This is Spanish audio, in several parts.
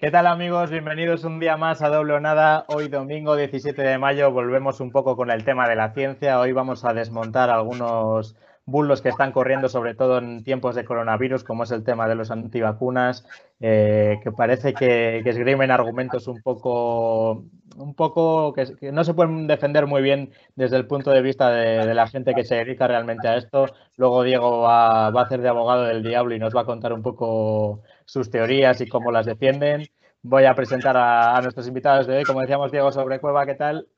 ¿Qué tal amigos? Bienvenidos un día más a Doble Nada. Hoy domingo 17 de mayo volvemos un poco con el tema de la ciencia. Hoy vamos a desmontar algunos bulos que están corriendo, sobre todo en tiempos de coronavirus, como es el tema de los antivacunas, eh, que parece que, esgrimen argumentos un poco, un poco que, no se pueden defender muy bien desde el punto de vista de, la gente que se dedica realmente a esto. Luego Diego va, va a hacer de abogado del diablo y nos va a contar un poco sus teorías y cómo las defienden. Voy a presentar a, nuestros invitados de hoy, como decíamos Diego sobre Cueva, ¿qué tal?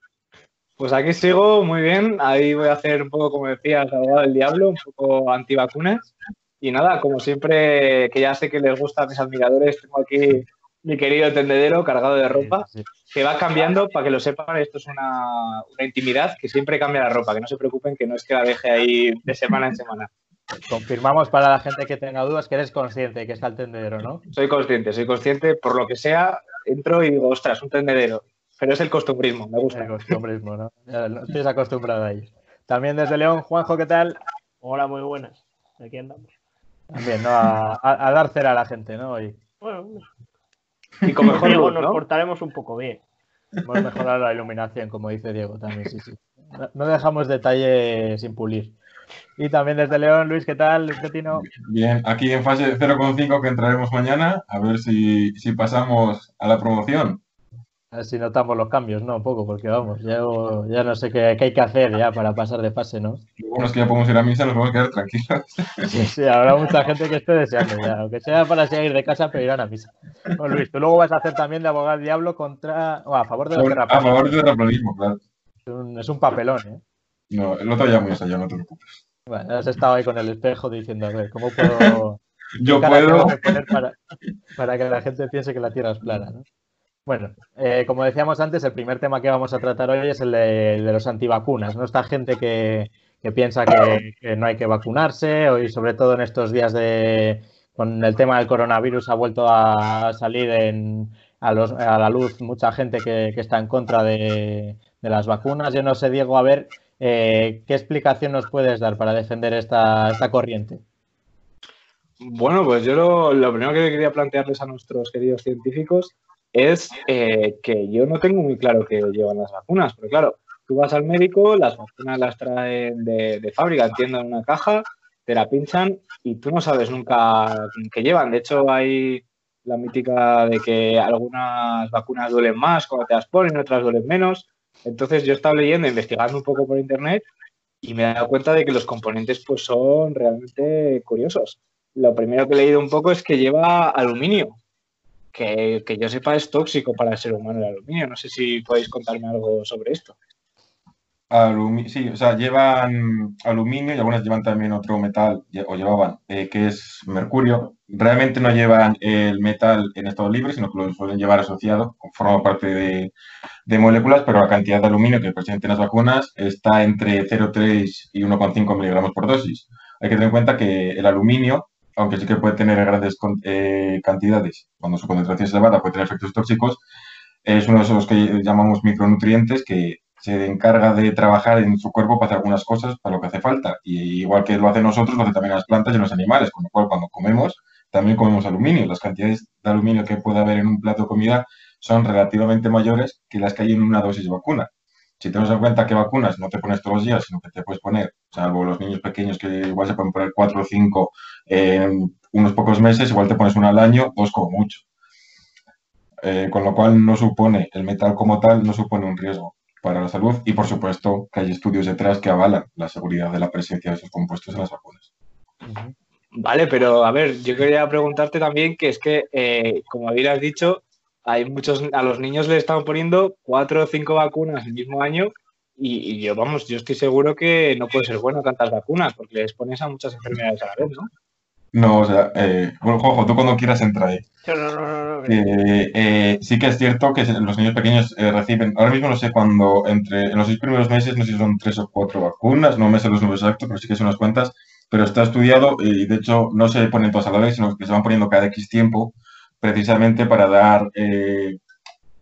Pues aquí sigo muy bien, ahí voy a hacer un poco, como decías, abogado del diablo, un poco antivacunas. Y nada, como siempre, que ya sé que les gusta a mis admiradores, tengo aquí mi querido tendedero cargado de ropa, que va cambiando, para que lo sepan, esto es una, una, intimidad, que siempre cambia la ropa, que no se preocupen, que no es que la deje ahí de semana en semana. Confirmamos para la gente que tenga dudas que eres consciente que está el tendedero, ¿no? Soy consciente, soy consciente, por lo que sea, entro y digo, ostras, un tendedero. Pero es el costumbrismo, me gusta. El costumbrismo, ¿no? Estoy acostumbrado a ello. También desde León, Juanjo, ¿qué tal? Hola, muy buenas. Aquí andamos. También, ¿no? A, dar cera a la gente, ¿no? Hoy. Bueno, y como mejor Diego, nos portaremos un poco bien. Hemos mejorado la iluminación, como dice Diego también, sí, sí. No dejamos detalle sin pulir. Y también desde León, Luis, ¿qué tal, Petino? Bien, aquí en fase 0,5 que entraremos mañana, a ver si, pasamos a la promoción. A si notamos los cambios, ¿no? Un poco, porque vamos, ya, ya no sé qué, hay que hacer ya para pasar de fase, ¿no? Bueno, es que ya podemos ir a misa, nos podemos quedar tranquilos. Sí, sí, habrá mucha gente que esté deseando ya, aunque sea para seguir de casa, pero irán a misa. Bueno, Luis, tú luego vas a hacer también de abogado diablo contra, o a favor de terraplanismo. A favor del terraplanismo, claro. Es un, es un papelón, ¿eh? No, el otro ya muy allá, no te preocupes. Bueno, has estado ahí con el espejo diciendo, a ver, ¿cómo puedo... Yo puedo... Para, que la gente piense que la Tierra es plana, ¿no? Bueno, eh, como decíamos antes, el primer tema que vamos a tratar hoy es el de, los antivacunas, ¿no? Esta gente que, piensa que, no hay que vacunarse, hoy sobre todo en estos días de... con el tema del coronavirus ha vuelto a salir a, la luz mucha gente que, está en contra de, de las vacunas. Yo no sé, Diego, a ver, eh, ¿Qué explicación nos puedes dar para defender esta, corriente? Bueno, pues yo lo, primero que quería plantearles a nuestros queridos científicos es eh, que yo no tengo muy claro que llevan las vacunas, porque claro, tú vas al médico, las vacunas las traen de, fábrica, entiendo, en una caja, te la pinchan y tú no sabes nunca qué llevan. De hecho, hay la mítica de que algunas vacunas duelen más cuando te las ponen, otras duelen menos. Entonces yo he estado leyendo, investigando un poco por internet y me he dado cuenta de que los componentes pues son realmente curiosos. Lo primero que he leído un poco es que lleva aluminio, que, que yo sepa es tóxico para el ser humano el aluminio. No sé si podéis contarme algo sobre esto sí, o sea, llevan aluminio y algunas llevan también otro metal, o llevaban, eh, que es mercurio. Realmente no llevan el metal en estado libre, sino que lo suelen llevar asociado, forma parte de, de moléculas, pero la cantidad de aluminio que presenta en las vacunas está entre 0,3 y 1,5 miligramos por dosis. Hay que tener en cuenta que el aluminio, aunque sí que puede tener grandes eh, cantidades, cuando su concentración es elevada puede tener efectos tóxicos, es uno de esos que llamamos micronutrientes que se encarga de trabajar en su cuerpo para hacer algunas cosas para lo que hace falta. Y igual que lo hacen nosotros, lo hacen también las plantas y los animales, con lo cual cuando comemos, también comemos aluminio. Las cantidades de aluminio que puede haber en un plato de comida son relativamente mayores que las que hay en una dosis de vacuna. Si tenemos en cuenta que vacunas no te pones todos los días, sino que te puedes poner, salvo los niños pequeños que igual se pueden poner cuatro o cinco en unos pocos meses, igual te pones una al año, dos como mucho. Eh, con lo cual no supone, el metal como tal no supone un riesgo para la salud y, por supuesto, que hay estudios detrás que avalan la seguridad de la presencia de esos compuestos en las vacunas. Vale, pero a ver, yo quería preguntarte también que es que, eh, como habías dicho, hay muchos, a los niños le están poniendo cuatro o cinco vacunas el mismo año y, yo, vamos, yo estoy seguro que no puede ser bueno tantas vacunas porque les pones a muchas enfermedades a la vez, ¿no? No, o sea, eh, bueno, Jojo, tú cuando quieras entrar ahí. No, no, no, eh, eh, sí que es cierto que los niños pequeños eh, reciben, ahora mismo no sé cuándo, entre en los seis primeros meses, no sé si son tres o cuatro vacunas, no me sé los números exactos, pero sí que son unas cuantas, pero está estudiado y de hecho no se ponen todas a la vez, sino que se van poniendo cada X tiempo, precisamente para dar eh,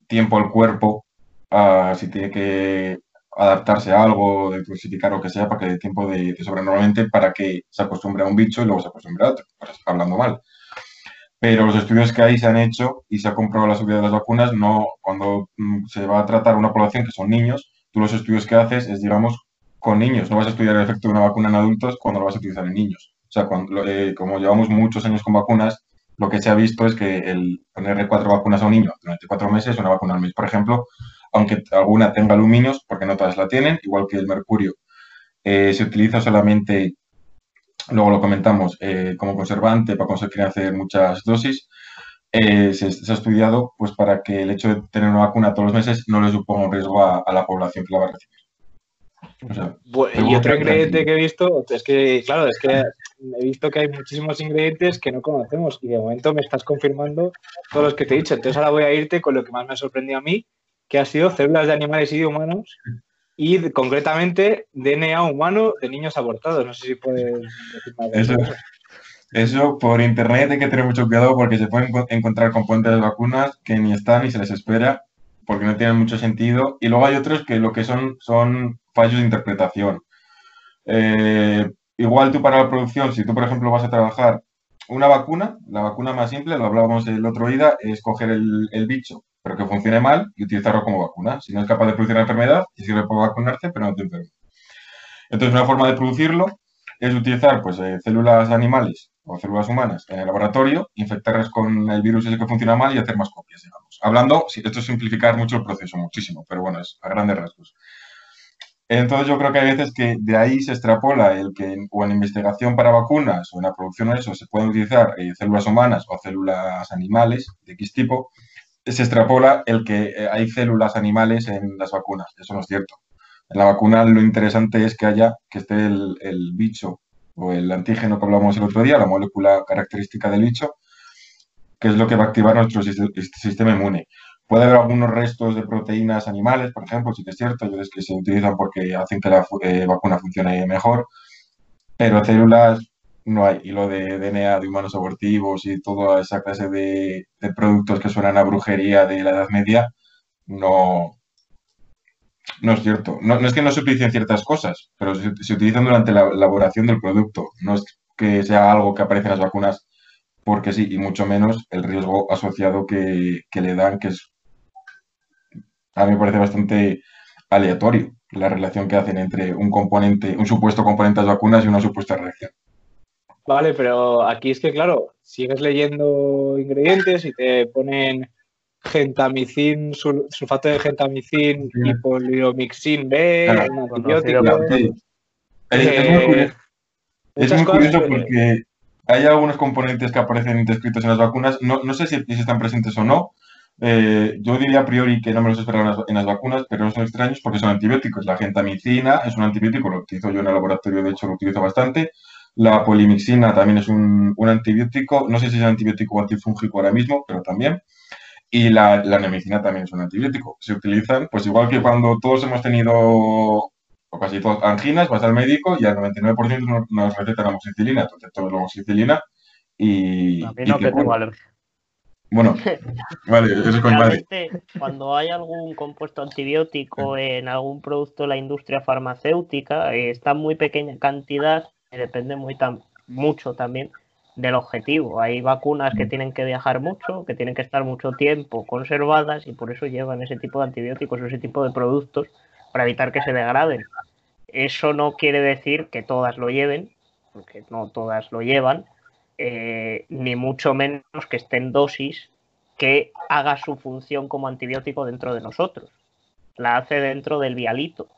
tiempo al cuerpo a si tiene que adaptarse a algo, de o que sea, para que dé tiempo de, de sobra normalmente para que se acostumbre a un bicho y luego se acostumbre a otro, hablando mal. Pero los estudios que ahí se han hecho y se ha comprobado la seguridad de las vacunas, no, cuando mm, se va a tratar una población que son niños, tú los estudios que haces es, digamos, con niños. No vas a estudiar el efecto de una vacuna en adultos cuando lo vas a utilizar en niños. O sea, cuando, eh, como llevamos muchos años con vacunas, lo que se ha visto es que el ponerle cuatro vacunas a un niño durante cuatro meses, una vacuna al mes, por ejemplo, aunque alguna tenga aluminios, porque no todas la tienen, igual que el mercurio, eh, se utiliza solamente, luego lo comentamos, eh, como conservante para conseguir hacer muchas dosis. Eh, se, ha estudiado pues para que el hecho de tener una vacuna todos los meses no le suponga un riesgo a, la población que la va a recibir. y otro ingrediente que he visto es que, claro, es que he visto que hay muchísimos ingredientes que no conocemos y de momento me estás confirmando todos los que te he dicho. Entonces ahora voy a irte con lo que más me ha sorprendido a mí, que ha sido células de animales y de humanos y concretamente DNA humano de niños abortados. No sé si puedes decir más. Eso, eso por internet hay que tener mucho cuidado porque se pueden encontrar componentes de vacunas que ni están ni se les espera porque no tienen mucho sentido. Y luego hay otros que lo que son son fallos de interpretación. Eh, igual tú para la producción, si tú por ejemplo vas a trabajar una vacuna, la vacuna más simple, lo hablábamos el otro día, es coger el, bicho, pero que funcione mal y utilizarlo como vacuna. Si no es capaz de producir la enfermedad, y sirve para vacunarte, pero no te enferma. Entonces, una forma de producirlo es utilizar pues, eh, células animales o células humanas en el laboratorio, infectarlas con el virus ese que funciona mal y hacer más copias, digamos. Hablando, esto es simplificar mucho el proceso, muchísimo, pero bueno, es a grandes rasgos. Entonces yo creo que hay veces que de ahí se extrapola el que o en investigación para vacunas o en la producción de eso se pueden utilizar eh, células humanas o células animales de X tipo, se extrapola el que eh, hay células animales en las vacunas. Eso no es cierto. En la vacuna lo interesante es que haya, que esté el, bicho o el antígeno que hablamos el otro día, la molécula característica del bicho, que es lo que va a activar nuestro sistema inmune. Puede haber algunos restos de proteínas animales, por ejemplo, sí que es cierto, hay que se utilizan porque hacen que la eh, vacuna funcione mejor, pero células no hay. Y lo de DNA de humanos abortivos y toda esa clase de, productos que suenan a brujería de la Edad Media, no, no es cierto. No, es que no se utilicen ciertas cosas, pero se, utilizan durante la elaboración del producto. No es que sea algo que aparece en las vacunas porque sí, y mucho menos el riesgo asociado que, que le dan, que es, a mí me parece bastante aleatorio la relación que hacen entre un componente, un supuesto componente de las vacunas y una supuesta reacción. Vale, pero aquí es que, claro, sigues leyendo ingredientes y te ponen gentamicin, sulfato de gentamicin y poliomixin B, un antibiótico. Es, muy curioso, es muy curioso porque hay algunos componentes que aparecen descritos en las vacunas. No, no sé si, están presentes o no. Eh, yo diría a priori que no me los esperaba en las, vacunas, pero no son extraños porque son antibióticos. La gentamicina es un antibiótico, lo utilizo yo en el laboratorio, de hecho lo utilizo bastante. La polimixina también es un, antibiótico, no sé si es antibiótico o antifúngico ahora mismo, pero también. Y la, la nemicina también es un antibiótico. Se utilizan, pues igual que cuando todos hemos tenido, o casi todos, anginas, vas al médico y al 99% nos recetan amoxicilina. Entonces todos la amoxicilina y... A mí no, que tengo alergia. Bueno, vale, eso es con Cuando hay algún compuesto antibiótico en algún producto de la industria farmacéutica, eh, está en muy pequeña cantidad depende muy mucho también del objetivo. Hay vacunas que mm. tienen que viajar mucho, que tienen que estar mucho tiempo conservadas y por eso llevan ese tipo de antibióticos o ese tipo de productos para evitar que se degraden. Eso no quiere decir que todas lo lleven, porque no todas lo llevan, eh, ni mucho menos que estén dosis que haga su función como antibiótico dentro de nosotros. La hace dentro del vialito.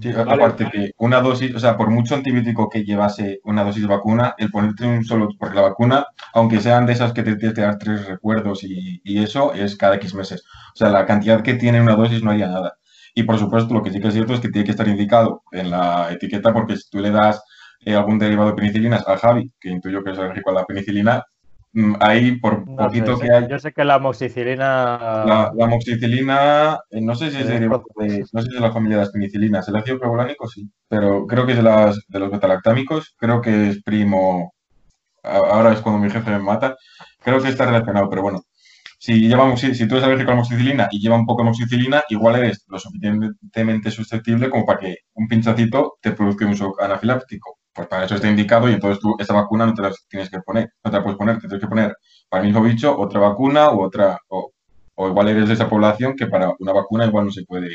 Sí, aparte que una dosis, o sea, por mucho antibiótico que llevase una dosis de vacuna, el ponerte un solo, porque la vacuna, aunque sean de esas que te tienes que dar tres recuerdos y, eso, es cada X meses. O sea, la cantidad que tiene una dosis no haría nada. Y por supuesto, lo que sí que es cierto es que tiene que estar indicado en la etiqueta, porque si tú le das algún derivado de penicilinas a Javi, que intuyo que es alérgico a la penicilina, mm, ahí por No poquito sé, que hay, Yo sé que la amoxicilina. la, la amoxicilina, eh, no sé si es Eh, de, pro- de- no sé si es de la familia de las penicilinas, el ácido clavulónico sí, pero creo que es de, las, de los betalactámicos, creo que es primo, ahora es cuando mi jefe me mata, creo que está relacionado, pero bueno, si, lleva, amoxi- si tú eres alérgico a la amoxicilina y lleva un poco de amoxicilina, igual eres lo suficientemente susceptible como para que un pinchacito te produzca un shock anafiláctico. Pues para eso está indicado y entonces tú esa vacuna no te la tienes que poner, no te la puedes poner, te tienes que poner para el mismo bicho otra vacuna u otra, o, o igual eres de esa población que para una vacuna igual no se puede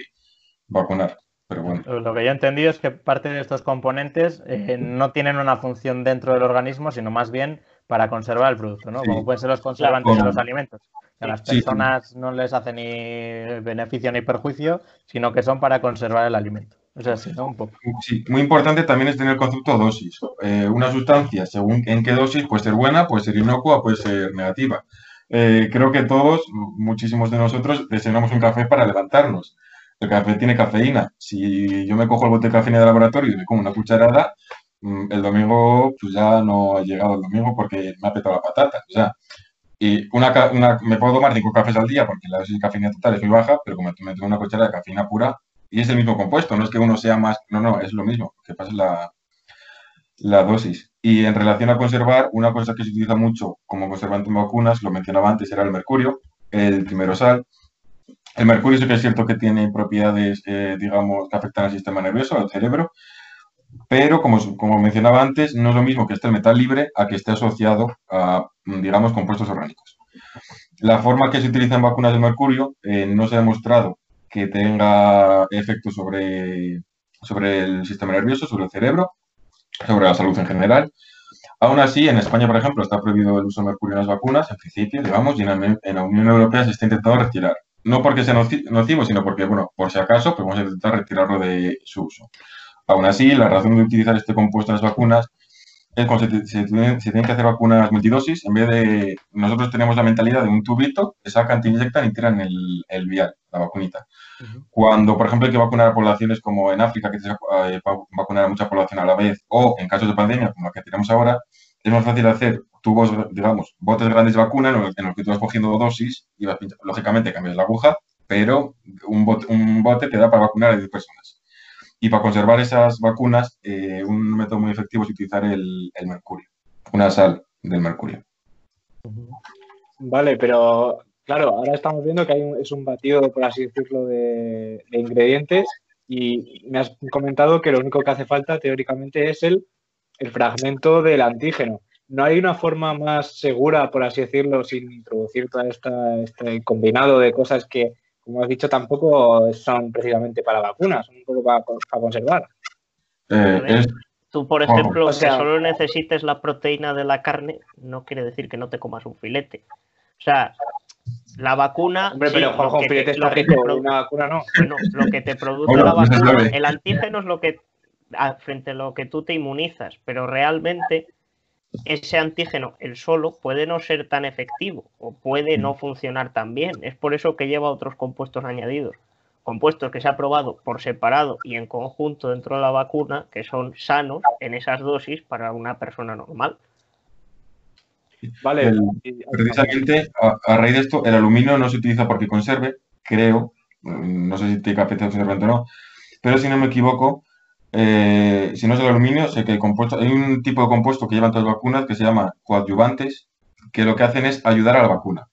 vacunar. Pero bueno, Lo que yo he entendido es que parte de estos componentes eh, no tienen una función dentro del organismo, sino más bien para conservar el producto, ¿no? Sí. Como pueden ser los conservantes de los alimentos. Que a las Sí, sí. personas no les hace ni beneficio ni perjuicio, sino que son para conservar el alimento. O sea, sí, ¿no? Un poco. Sí, muy importante también es tener el concepto dosis. Eh, una sustancia, según en qué dosis, puede ser buena, puede ser inocua, puede ser negativa. Eh, creo que todos, muchísimos de nosotros, desayunamos un café para levantarnos. El café tiene cafeína. Si yo me cojo el bote de cafeína de laboratorio y me como una cucharada, mm, el domingo pues ya no ha llegado el domingo porque me ha petado la patata. O sea, y una, una- me puedo tomar cinco cafés al día porque la dosis de cafeína total es muy baja, pero como me tomo una cucharada de cafeína pura, y es el mismo compuesto, no es que uno sea más, no, no, es lo mismo, que pasa la, la dosis. Y en relación a conservar, una cosa que se utiliza mucho como conservante en vacunas, lo mencionaba antes, era el mercurio, el timerosal. El mercurio sí que es cierto que tiene propiedades, eh, digamos, que afectan al sistema nervioso, al cerebro, pero como, como mencionaba antes, no es lo mismo que esté el metal libre a que esté asociado a, digamos, compuestos orgánicos. La forma que se utiliza en vacunas de mercurio eh, no se ha demostrado que tenga efectos sobre, sobre el sistema nervioso, sobre el cerebro, sobre la salud en general. Aún así, en España, por ejemplo, está prohibido el uso de mercurio en las vacunas, en principio, digamos, y en la, Unión Europea se está intentando retirar. No porque sea noci- nocivo, sino porque, bueno, por si acaso, pues vamos a intentar retirarlo de su uso. Aún así, la razón de utilizar este compuesto en las vacunas es cuando se, se tienen, se tienen que hacer vacunas multidosis, en vez de, nosotros tenemos la mentalidad de un tubito, que sacan, te inyectan y tiran el, el vial, la vacunita. Cuando, por ejemplo, hay que vacunar a poblaciones como en África, que que eh, va- vacunar a mucha población a la vez, o en casos de pandemia, como la que tenemos ahora, es más fácil hacer tubos, digamos, botes grandes de vacuna en los, en los que tú vas cogiendo dosis y vas pincha- lógicamente cambias la aguja, pero un bote, un bote te da para vacunar a 10 personas. Y para conservar esas vacunas, eh, un método muy efectivo es utilizar el, mercurio, una sal del mercurio. Vale, pero claro, ahora estamos viendo que hay un- es un batido, por así decirlo, de, ingredientes y me has comentado que lo único que hace falta teóricamente es el, el fragmento del antígeno. ¿No hay una forma más segura, por así decirlo, sin introducir todo este combinado de cosas que, como has dicho, tampoco son precisamente para vacunas, son un poco para, para conservar? Eh, es, Tú, por ejemplo, O sea- que solo necesites la proteína de la carne, no quiere decir que no te comas un filete. O sea, la vacuna. Hombre, sí, pero lo Juanjo, que te- filete lo que te una vacuna no. bueno, lo que te produce la se vacuna, el antígeno es lo que frente a lo que tú te inmunizas, pero realmente ese antígeno, el solo, puede no ser tan efectivo o puede no funcionar tan bien. Es por eso que lleva otros compuestos añadidos. Compuestos que se ha probado por separado y en conjunto dentro de la vacuna, que son sanos en esas dosis para una persona normal. Vale. El- Precisamente, a, a raíz de esto, el aluminio no se utiliza porque conserve, creo, mm, no sé si tiene capacidad conservante o no, pero si no me equivoco, eh, si no es el aluminio, sé que el compuesto, hay un tipo de compuesto que llevan todas las vacunas que se llama coadyuvantes, que lo que hacen es ayudar a la vacuna.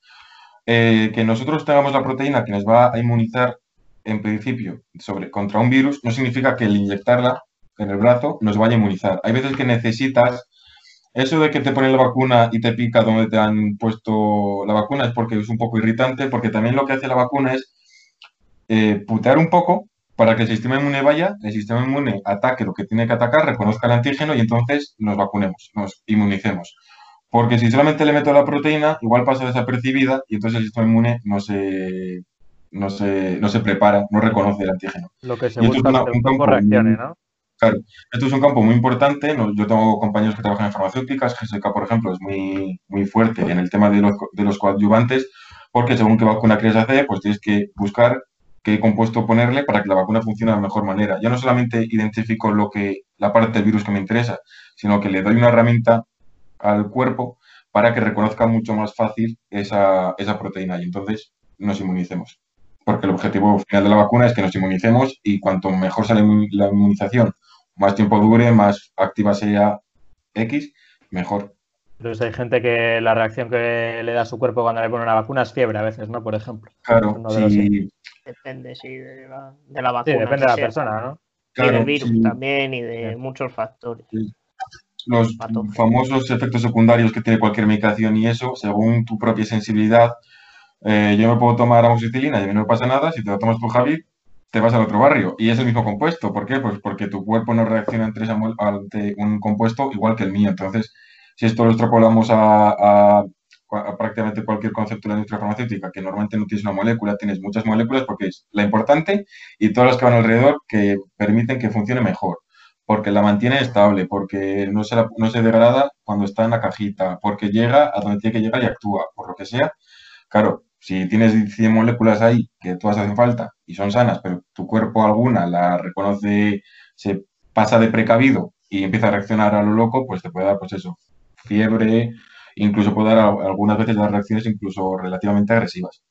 Eh, que nosotros tengamos la proteína que nos va a inmunizar en principio sobre, contra un virus no significa que el inyectarla en el brazo nos vaya a inmunizar. Hay veces que necesitas eso de que te ponen la vacuna y te pica donde te han puesto la vacuna es porque es un poco irritante, porque también lo que hace la vacuna es eh, putear un poco para que el sistema inmune vaya, el sistema inmune ataque lo que tiene que atacar, reconozca el antígeno y entonces nos vacunemos, nos inmunicemos. Porque si solamente le meto la proteína, igual pasa desapercibida y entonces el sistema inmune no se, no se, no se prepara, no reconoce el antígeno. Lo que se Y esto es busca es un campo reaccione, muy- ¿no? Esto es un campo muy importante. Yo tengo compañeros que trabajan en farmacéuticas. GSK, por ejemplo, es muy, muy fuerte en el tema de los, de los coadyuvantes, porque según qué vacuna quieres hacer, pues tienes que buscar qué compuesto ponerle para que la vacuna funcione de la mejor manera. Yo no solamente identifico lo que, la parte del virus que me interesa, sino que le doy una herramienta al cuerpo para que reconozca mucho más fácil esa, esa proteína y entonces nos inmunicemos. Porque el objetivo final de la vacuna es que nos inmunicemos y cuanto mejor sale la inmunización, más tiempo dure, más activa sea X, mejor. Entonces hay gente que la reacción que le da a su cuerpo cuando le pone una vacuna es fiebre a veces, ¿no? Por ejemplo. Claro, sí. Depende, sí, de la, de la vacuna. Sí, depende de la persona, ¿no? y del virus también y de muchos factores. Los famosos efectos secundarios que tiene cualquier medicación y eso, según tu propia sensibilidad, eh, yo me puedo tomar amoxicilina y a mí no me pasa nada, si te lo tomas tú, Javi, te vas al otro barrio. Y es el mismo compuesto. ¿Por qué? Pues porque tu cuerpo no reacciona ante un compuesto igual que el mío. Entonces, si esto lo extrapolamos a, prácticamente cualquier concepto de la industria farmacéutica, que normalmente no tienes una molécula, tienes muchas moléculas porque es la importante y todas las que van alrededor que permiten que funcione mejor, porque la mantiene estable, porque no se, no se degrada cuando está en la cajita, porque llega a donde tiene que llegar y actúa, por lo que sea. Claro, si tienes 100 moléculas ahí que todas hacen falta y son sanas, pero tu cuerpo alguna la reconoce, se pasa de precavido y empieza a reaccionar a lo loco, pues te puede dar, pues eso, fiebre, incluso puede dar algunas veces las reacciones incluso relativamente agresivas.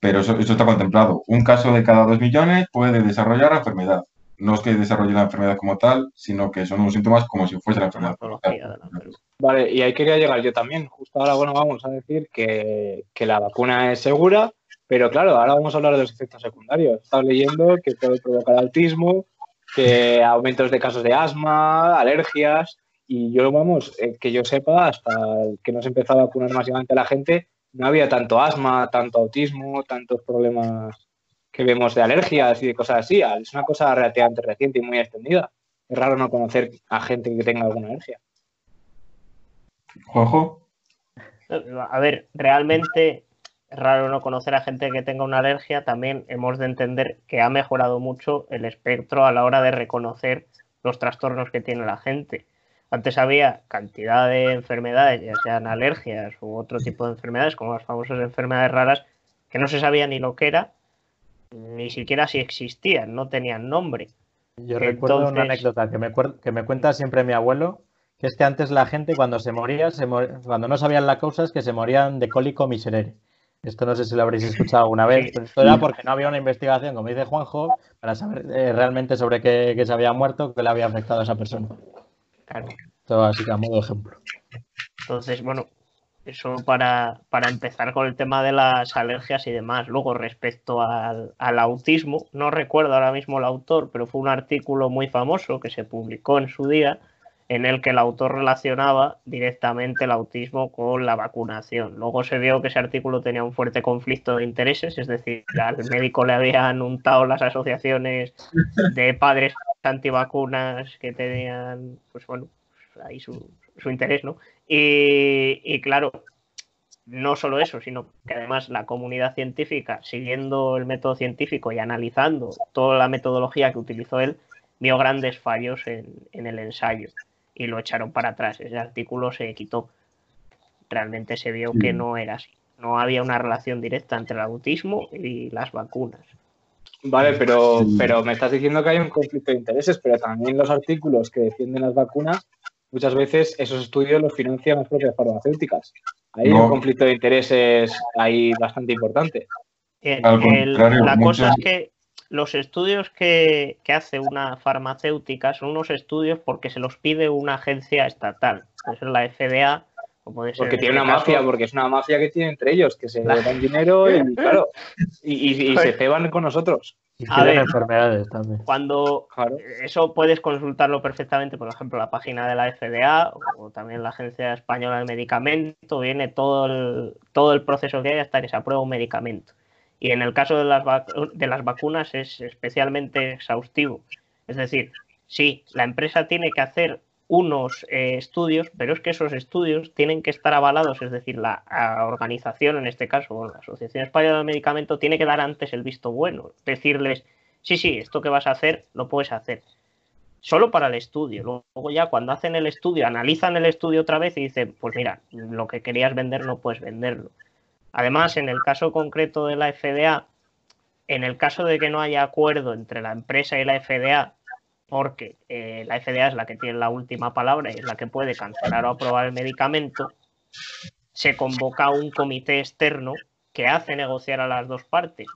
Pero eso, está contemplado. Un caso de cada dos millones puede desarrollar la enfermedad. No es que desarrolle la enfermedad como tal, sino que son unos síntomas como si fuese la enfermedad. Vale, y ahí quería llegar yo también. Justo ahora, bueno, vamos a decir que, que la vacuna es segura, pero claro, ahora vamos a hablar de los efectos secundarios. Estás leyendo que puede provocar autismo, que aumentos de casos de asma, alergias. Y yo, vamos, eh, que yo sepa, hasta que no se empezó a vacunar masivamente a la gente, no había tanto asma, tanto autismo, tantos problemas que vemos de alergias y de cosas así. Es una cosa relativamente reciente y muy extendida. Es raro no conocer a gente que tenga alguna alergia. Juanjo. A ver, realmente es raro no conocer a gente que tenga una alergia. También hemos de entender que ha mejorado mucho el espectro a la hora de reconocer los trastornos que tiene la gente. Antes había cantidad de enfermedades, ya sean alergias u otro tipo de enfermedades, como las famosas enfermedades raras, que no se sabía ni lo que era, ni siquiera si existían, no tenían nombre. Yo recuerdo una anécdota que me, que me cuenta siempre mi abuelo, que es que antes la gente cuando se moría, se cuando no sabían la causa, es que se morían de cólico miserere. Esto no sé si lo habréis escuchado alguna vez, pero esto era porque no había una investigación, como dice Juanjo, para saber eh, realmente sobre qué, qué, se había muerto, qué le había afectado a esa persona. Claro. Así que a modo de ejemplo. Entonces, bueno, eso para, para, empezar con el tema de las alergias y demás. Luego, respecto al, al, autismo, no recuerdo ahora mismo el autor, pero fue un artículo muy famoso que se publicó en su día en el que el autor relacionaba directamente el autismo con la vacunación. Luego se vio que ese artículo tenía un fuerte conflicto de intereses, es decir, al médico le habían untado las asociaciones de padres antivacunas que tenían, pues bueno, ahí su, su interés, ¿no? Y, y, claro, no solo eso, sino que además la comunidad científica, siguiendo el método científico y analizando toda la metodología que utilizó él, vio grandes fallos en, en el ensayo y lo echaron para atrás. Ese artículo se quitó. Realmente se vio que no era así. No había una relación directa entre el autismo y las vacunas. Vale, pero, pero me estás diciendo que hay un conflicto de intereses, pero también los artículos que defienden las vacunas, muchas veces esos estudios los financian las propias farmacéuticas. Hay un conflicto de intereses ahí bastante importante. la cosa es que los estudios que, que, hace una farmacéutica son unos estudios porque se los pide una agencia estatal. Ser la FDA porque tiene una mafia, porque es una mafia que tiene entre ellos, que se dan dinero y, claro, y, y, se ceban con nosotros. Y a ver, enfermedades también. Cuando eso puedes consultarlo perfectamente, por ejemplo, la página de la FDA o, también la Agencia Española del Medicamento, viene todo el, todo el proceso que hay hasta que se aprueba un medicamento. Y en el caso de las, de las vacunas es especialmente exhaustivo. Es decir, sí, la empresa tiene que hacer unos eh, estudios, pero es que esos estudios tienen que estar avalados, es decir, la organización, en este caso, la Asociación Española del Medicamento, tiene que dar antes el visto bueno, decirles, sí, sí, esto que vas a hacer, lo puedes hacer. Solo para el estudio. Luego ya cuando hacen el estudio, analizan el estudio otra vez y dicen, pues mira, lo que querías vender no puedes venderlo. Además, en el caso concreto de la FDA, en el caso de que no haya acuerdo entre la empresa y la FDA, porque eh, la FDA es la que tiene la última palabra y es la que puede cancelar o aprobar el medicamento, se convoca un comité externo que hace negociar a las dos partes.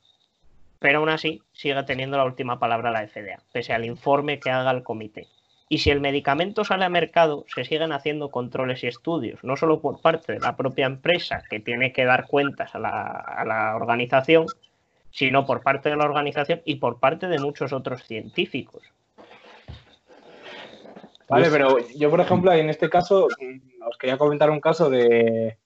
Pero aún así sigue teniendo la última palabra la FDA, pese al informe que haga el comité. Y si el medicamento sale a mercado, se siguen haciendo controles y estudios, no solo por parte de la propia empresa que tiene que dar cuentas a la, a la organización, sino por parte de la organización y por parte de muchos otros científicos. Vale, pero yo, por ejemplo, en este caso, mm, os quería comentar un caso de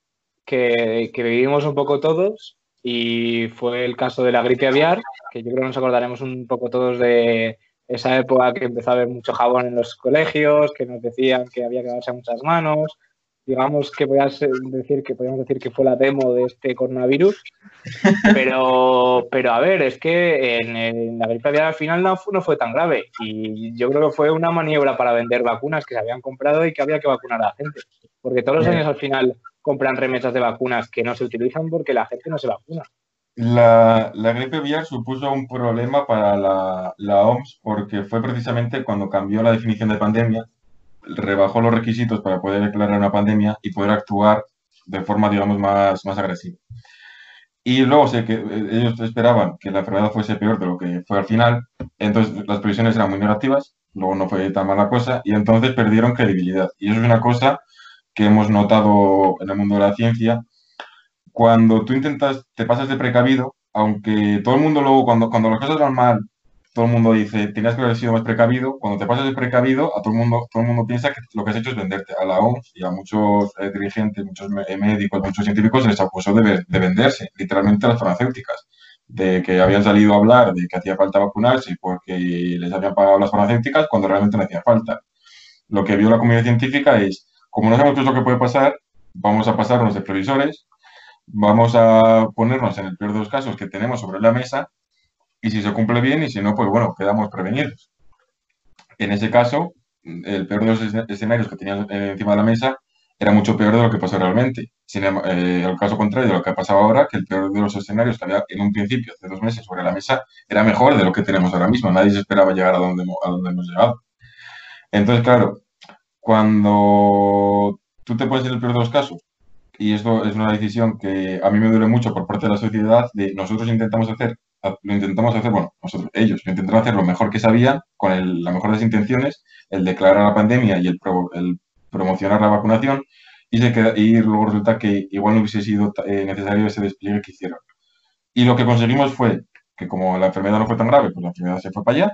que, que vivimos un poco todos y fue el caso de la gripe aviar, que yo creo que nos acordaremos un poco todos de esa época que empezó a haber mucho jabón en los colegios, que nos decían que había que darse muchas manos, digamos que podíamos decir que podemos decir que fue la demo de este coronavirus, pero, pero a ver, es que en, la gripe aviar al final no, no, fue tan grave. Y yo creo que fue una maniobra para vender vacunas que se habían comprado y que había que vacunar a la gente, porque todos los años al final compran remesas de vacunas que no se utilizan porque la gente no se vacuna. La, la gripe aviar supuso un problema para la, la OMS porque fue precisamente cuando cambió la definición de pandemia rebajó los requisitos para poder declarar una pandemia y poder actuar de forma, digamos, más, más agresiva. Y luego sé que eh, ellos esperaban que la enfermedad fuese peor de lo que fue al final, entonces las previsiones eran muy negativas, luego no fue tan mala cosa, y entonces perdieron credibilidad. Y eso es una cosa que hemos notado en el mundo de la ciencia. Cuando tú intentas, te pasas de precavido, aunque todo el mundo luego, cuando, cuando las cosas van mal, todo el mundo dice, tenías que haber sido más precavido. Cuando te pasas de precavido, a todo el mundo, todo el mundo piensa que lo que has hecho es venderte. A la OMS y a muchos eh, dirigentes, muchos eh, médicos, muchos científicos les acusó de, de, venderse, literalmente a las farmacéuticas. De que habían salido a hablar de que hacía falta vacunarse porque les habían pagado las farmacéuticas cuando realmente no hacía falta. Lo que vio la comunidad científica es, como no sabemos qué es lo que puede pasar, vamos a pasarnos de previsores, vamos a ponernos en el peor de los casos que tenemos sobre la mesa y si se cumple bien y si no, pues bueno, quedamos prevenidos. En ese caso, el peor de los escenarios que tenían encima de la mesa era mucho peor de lo que pasó realmente. Sin el, eh, el caso contrario de lo que ha pasado ahora, que el peor de los escenarios que había en un principio, hace dos meses, sobre la mesa, era mejor de lo que tenemos ahora mismo. Nadie se esperaba llegar a donde, a donde hemos llegado. Entonces, claro, cuando tú te puedes ir el peor de los casos, y esto es una decisión que a mí me duele mucho por parte de la sociedad, de nosotros intentamos hacer lo intentamos hacer, bueno, nosotros, ellos lo intentaron hacer lo mejor que sabían, con el, la mejor de las intenciones, el declarar la pandemia y el, el promocionar la vacunación, y, se queda, y luego resulta que igual no hubiese sido eh, necesario ese despliegue que hicieron. Y lo que conseguimos fue que como la enfermedad no fue tan grave, pues la enfermedad se fue para allá,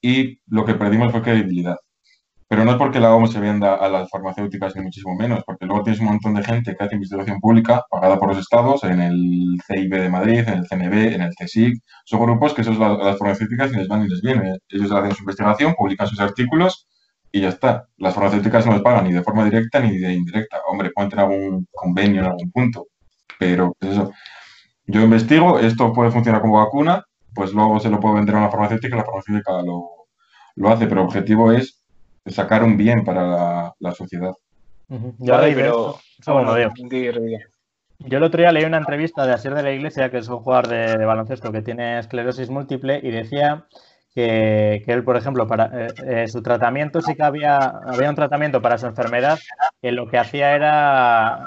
y lo que perdimos fue credibilidad. Pero no es porque OMS se venda a las farmacéuticas ni muchísimo menos, porque luego tienes un montón de gente que hace investigación pública pagada por los estados en el CIB de Madrid, en el CNB, en el CSIC. Son grupos que esos las, farmacéuticas y les van y les viene. Ellos hacen su investigación, publican sus artículos y ya está. Las farmacéuticas no les pagan ni de forma directa ni de indirecta. Hombre, pueden tener algún convenio en algún punto, pero pues eso. Yo investigo, esto puede funcionar como vacuna, pues luego se lo puedo vender a una farmacéutica y la farmacéutica lo hace, pero el objetivo es sacar un bien para la, la sociedad. Uh -huh. Yo, vale, pero... bueno, yo el otro día leí una entrevista de Asier de la Iglesia, que es un jugador de, de baloncesto que tiene esclerosis múltiple, y decía que, que él, por ejemplo, para eh, eh, su tratamiento sí que había, había un tratamiento para su enfermedad, que lo que hacía era,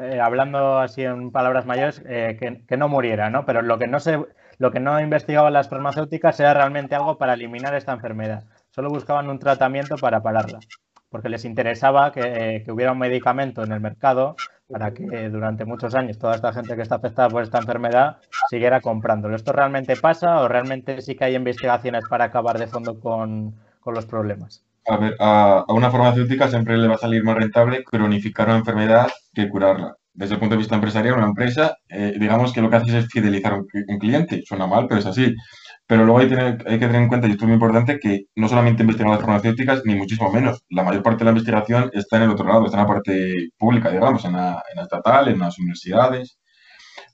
eh, hablando así en palabras mayores, que, que, no muriera, ¿no? Pero lo que no se, lo que no investigaban las farmacéuticas era realmente algo para eliminar esta enfermedad. Solo buscaban un tratamiento para pararla, porque les interesaba que, que hubiera un medicamento en el mercado para que durante muchos años toda esta gente que está afectada por esta enfermedad siguiera comprándolo. ¿Esto realmente pasa o realmente sí que hay investigaciones para acabar de fondo con, con los problemas? A ver, a, a, una farmacéutica siempre le va a salir más rentable cronificar una enfermedad que curarla. Desde el punto de vista empresarial, una empresa, eh, digamos que lo que hace es fidelizar a un, un cliente. Suena mal, pero es así. Pero luego hay, tener, hay, que tener en cuenta, y esto es muy importante, que no solamente investigan las farmacéuticas, ni muchísimo menos. La mayor parte de la investigación está en el otro lado, está en la parte pública, digamos, en la, en la estatal, en las universidades.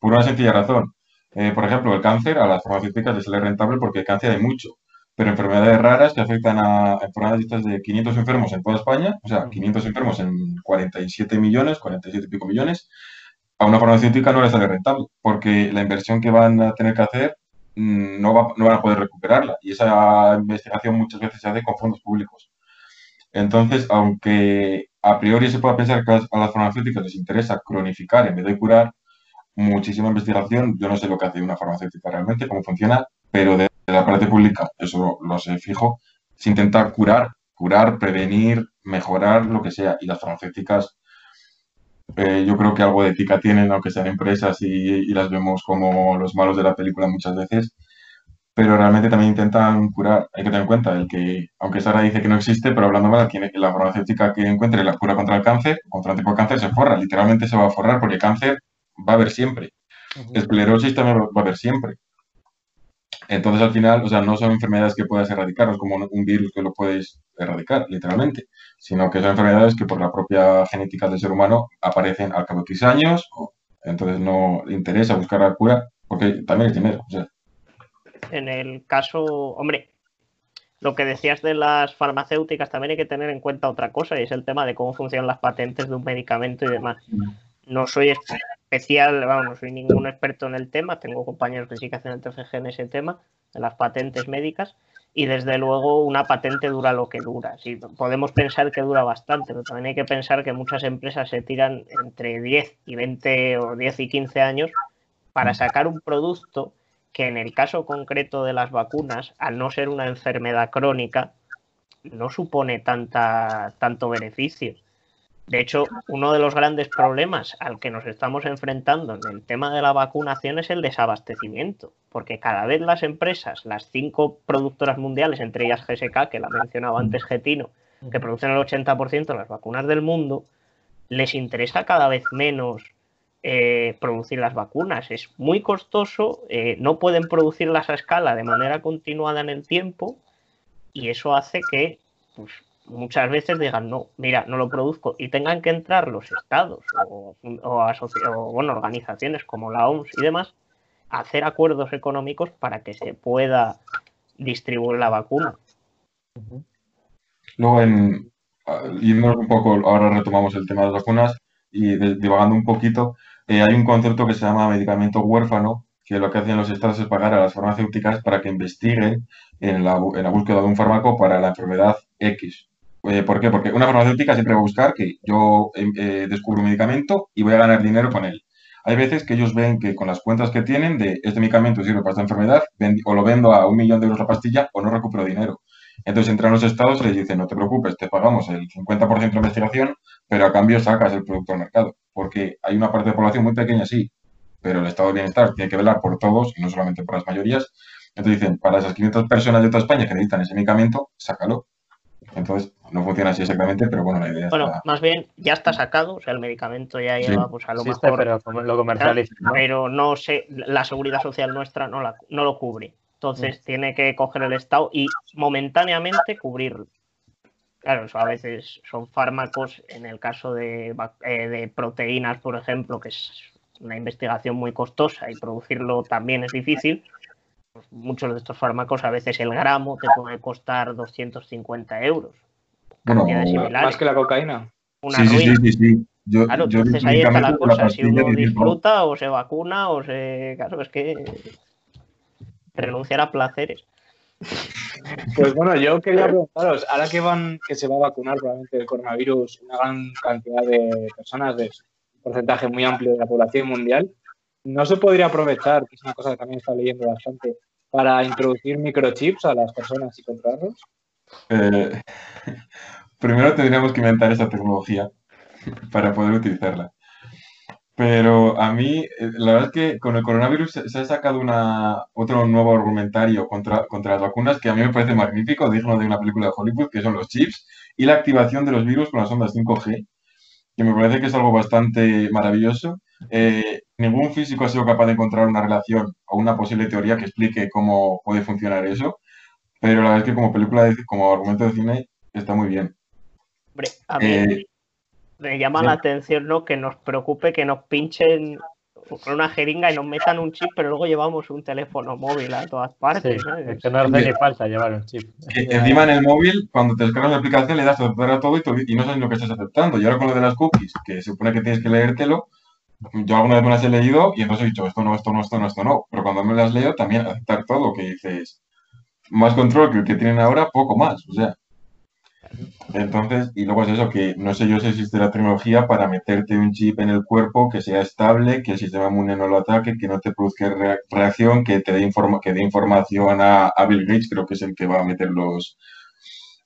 Por una sencilla razón. Eh, por ejemplo, el cáncer a las farmacéuticas les sale rentable porque el cáncer hay mucho. Pero enfermedades raras que afectan a enfermedades de 500 enfermos en toda España, o sea, 500 enfermos en 47 millones, 47 y pico millones, a una farmacéutica no le sale rentable, porque la inversión que van a tener que hacer Mm, no, va, no van a poder recuperarla. Y esa investigación muchas veces se hace con fondos públicos. Entonces, aunque a priori se puede pensar que a las farmacéuticas les interesa cronificar en vez de curar, muchísima investigación. Yo no sé lo que hace una farmacéutica realmente, cómo funciona, pero de la parte pública, eso lo sé fijo, se intenta curar, curar, prevenir, mejorar, lo que sea. Y las farmacéuticas, eh, yo creo que algo de ética tienen, aunque sean empresas y, las vemos como los malos de la película muchas veces, pero realmente también intentan curar. Hay que tener en cuenta el que, aunque Sara dice que no existe, pero hablando mal, la farmacéutica que encuentre la cura contra el cáncer, contra el tipo de cáncer, se forra, literalmente se va a forrar porque cáncer va a haber siempre. Esclerosis también va a haber siempre. Entonces, al final, o sea, no son enfermedades que puedas erradicar, no es como un virus que lo puedes erradicar, literalmente, sino que son enfermedades que por la propia genética del ser humano aparecen al cabo de X años, entonces no le interesa buscar la cura, porque también es dinero. En el caso, hombre, lo que decías de las farmacéuticas, también hay que tener en cuenta otra cosa, y es el tema de cómo funcionan las patentes de un medicamento y demás. Mm. No soy especial, vamos, soy ningún experto en el tema, tengo compañeros que sí que hacen el TFG en ese tema, en las patentes médicas, y desde luego una patente dura lo que dura. Sí, podemos pensar que dura bastante, pero también hay que pensar que muchas empresas se tiran entre 10 y 20 o 10 y 15 años para sacar un producto que en el caso concreto de las vacunas, al no ser una enfermedad crónica, no supone tanta, tanto beneficio. De hecho, uno de los grandes problemas al que nos estamos enfrentando en el tema de la vacunación es el desabastecimiento, porque cada vez las empresas, las cinco productoras mundiales, entre ellas GSK, que la mencionaba antes Getino, que producen el 80% de las vacunas del mundo, les interesa cada vez menos eh, producir las vacunas. Es muy costoso, eh, no pueden producirlas a escala de manera continuada en el tiempo y eso hace que pues, muchas veces digan, no, mira, no lo produzco y tengan que entrar los estados o, bueno, organizaciones como la OMS y demás a hacer acuerdos económicos para que se pueda distribuir la vacuna. Luego, en, yendo un poco, ahora retomamos el tema de las vacunas y divagando un poquito, eh, hay un concepto que se llama medicamento huérfano, que lo que hacen los estados es pagar a las farmacéuticas para que investiguen en la, en la búsqueda de un fármaco para la enfermedad X. Eh, ¿Por qué? Porque una farmacéutica siempre va a buscar que yo em, eh, descubro un medicamento y voy a ganar dinero con él. Hay veces que ellos ven que con las cuentas que tienen de este medicamento sirve para esta enfermedad, o lo vendo a un millón de euros la pastilla o no recupero dinero. Entonces entran los estados y les dicen, no te preocupes, te pagamos el 50% de investigación, pero a cambio sacas el producto al mercado. Porque hay una parte de población muy pequeña, sí, pero el estado de bienestar tiene que velar por todos y no solamente por las mayorías. Entonces dicen, para esas 500 personas de toda España que necesitan ese medicamento, sácalo. Entonces, no funciona así exactamente, pero bueno, la idea Bueno, más bien ya está sacado, o sea, el medicamento ya lleva pues a lo mejor... pero lo comercializa. Pero no sé, la seguridad social nuestra no, la, no lo cubre. Entonces mm. tiene que coger el Estado y momentáneamente cubrirlo. Claro, eso a veces son fármacos, en el caso de, eh, de proteínas, por ejemplo, que es una investigación muy costosa y producirlo también es difícil, muchos de estos fármacos a veces el gramo te puede costar 250 euros. Bueno, más que la cocaína. Una sí, sí, sí, sí, claro, entonces ahí está la cosa, si uno disfruta o se vacuna o se... Claro, es que renunciar a placeres. Pues bueno, yo quería preguntaros, ahora que van, que se va a vacunar probablemente el coronavirus una gran cantidad de personas, de un porcentaje muy amplio de la población mundial, ¿no se podría aprovechar, que es una cosa que también está leyendo bastante, para introducir microchips a las personas y controlarlos? Eh, primero tendríamos que inventar esa tecnología para poder utilizarla. Pero a mí, eh, la verdad es que con el coronavirus se, ha sacado una, otro nuevo argumentario contra, contra las vacunas que a mí me parece magnífico, digno de una película de Hollywood, que son los chips y la activación de los virus con las ondas 5G, que me parece que es algo bastante maravilloso eh, ningún físico ha sido capaz de encontrar una relación o una posible teoría que explique cómo puede funcionar eso, pero la verdad es que como película, de, como argumento de cine, está muy bien. Hombre, a mí eh, me llama la atención ¿no? que nos preocupe que nos pinchen con una jeringa y nos metan un chip, pero luego llevamos un teléfono móvil a todas partes. Es que no hace ni falta llevar un chip. encima en el móvil, cuando te descargas la aplicación, le das a aceptar a todo y, y, no sabes lo que estás aceptando. Y ahora con lo de las cookies, que se supone que tienes que leértelo, yo alguna vez me las he leído y entonces he dicho, esto no, esto no, esto no, esto no. Pero cuando me las leo, también aceptar todo, que dices, más control que el que tienen ahora, poco más. O sea, Entonces, y luego es eso, que no sé yo si existe la tecnología para meterte un chip en el cuerpo que sea estable, que el sistema inmune no lo ataque, que no te produzca re- reacción, que te dé, informa- que dé información a, Bill Gates, creo que es el que va a meter los,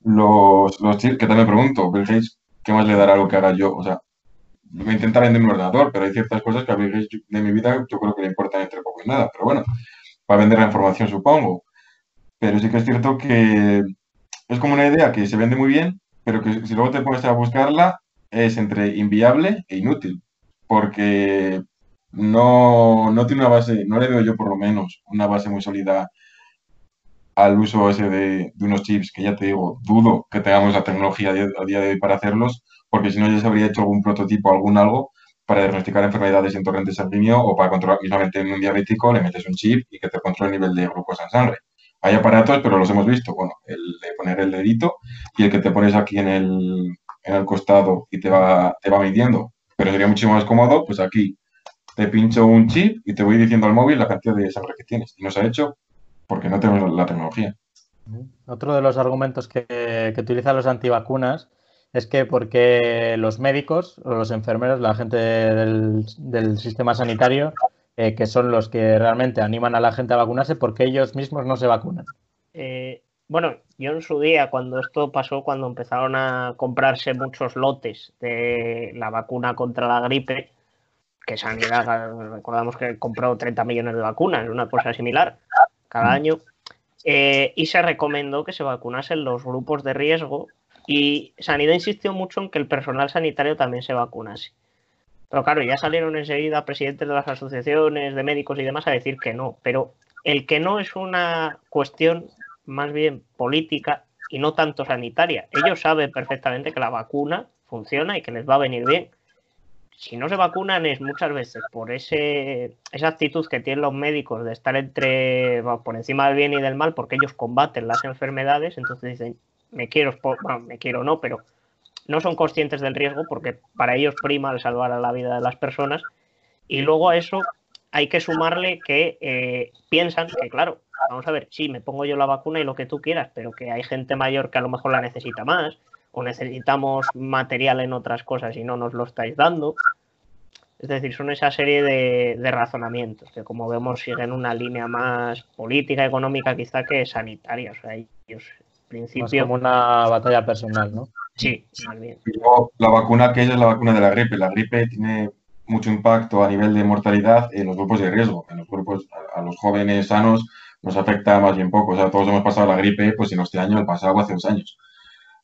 los, los chips, que también pregunto, Bill Gates, ¿qué más le dará lo que haga yo? O sea, me intenta vender un ordenador, pero hay ciertas cosas que a Bill Gates de mi vida yo creo que le importan entre poco y nada, pero bueno, va a vender la información, supongo. Pero sí que es cierto que es como una idea que se vende muy bien, pero que si luego te pones a buscarla es entre inviable e inútil, porque no, no tiene una base, no le veo yo por lo menos una base muy sólida al uso ese de, de unos chips, que ya te digo, dudo que tengamos la tecnología a día, de hoy para hacerlos, porque si no ya se habría hecho algún prototipo, algún algo para diagnosticar enfermedades en torrente sanguíneo o para controlar, mismamente en un diabético le metes un chip y que te controle el nivel de glucosa en sangre. Hay aparatos, pero los hemos visto. Bueno, el de poner el dedito y el que te pones aquí en el, en el costado y te va, te va midiendo. Pero sería mucho más cómodo, pues aquí te pincho un chip y te voy diciendo al móvil la cantidad de sangre que tienes. Y no se ha hecho porque no tenemos la tecnología. Otro de los argumentos que, utilizan los antivacunas es que porque los médicos o los enfermeros, la gente del, del sistema sanitario, eh, que son los que realmente animan a la gente a vacunarse, porque ellos mismos no se vacunan. Eh, bueno, yo en su día, cuando esto pasó, cuando empezaron a comprarse muchos lotes de la vacuna contra la gripe, que Sanidad, recordamos que compró 30 millones de vacunas, una cosa similar, cada año, eh, y se recomendó que se vacunasen los grupos de riesgo y Sanidad insistió mucho en que el personal sanitario también se vacunase. Pero claro, ya salieron enseguida presidentes de las asociaciones de médicos y demás a decir que no. Pero el que no es una cuestión más bien política y no tanto sanitaria. Ellos saben perfectamente que la vacuna funciona y que les va a venir bien. Si no se vacunan es muchas veces por ese, esa actitud que tienen los médicos de estar entre por encima del bien y del mal, porque ellos combaten las enfermedades, entonces dicen, me quiero, bueno, me quiero no, pero no son conscientes del riesgo porque para ellos prima el salvar a la vida de las personas. Y luego a eso hay que sumarle que eh, piensan que, claro, vamos a ver, sí, me pongo yo la vacuna y lo que tú quieras, pero que hay gente mayor que a lo mejor la necesita más, o necesitamos material en otras cosas y no nos lo estáis dando. Es decir, son esa serie de, de razonamientos que, como vemos, siguen una línea más política, económica, quizá que sanitaria. O sea, ellos, principio. Es como una batalla personal, ¿no? Sí, más bien. Y luego, la vacuna que es, la vacuna de la gripe. La gripe tiene mucho impacto a nivel de mortalidad en los grupos de riesgo. En los grupos, a, a los jóvenes sanos nos afecta más bien poco. O sea, todos hemos pasado la gripe, pues si no este año, el pasado hace dos años.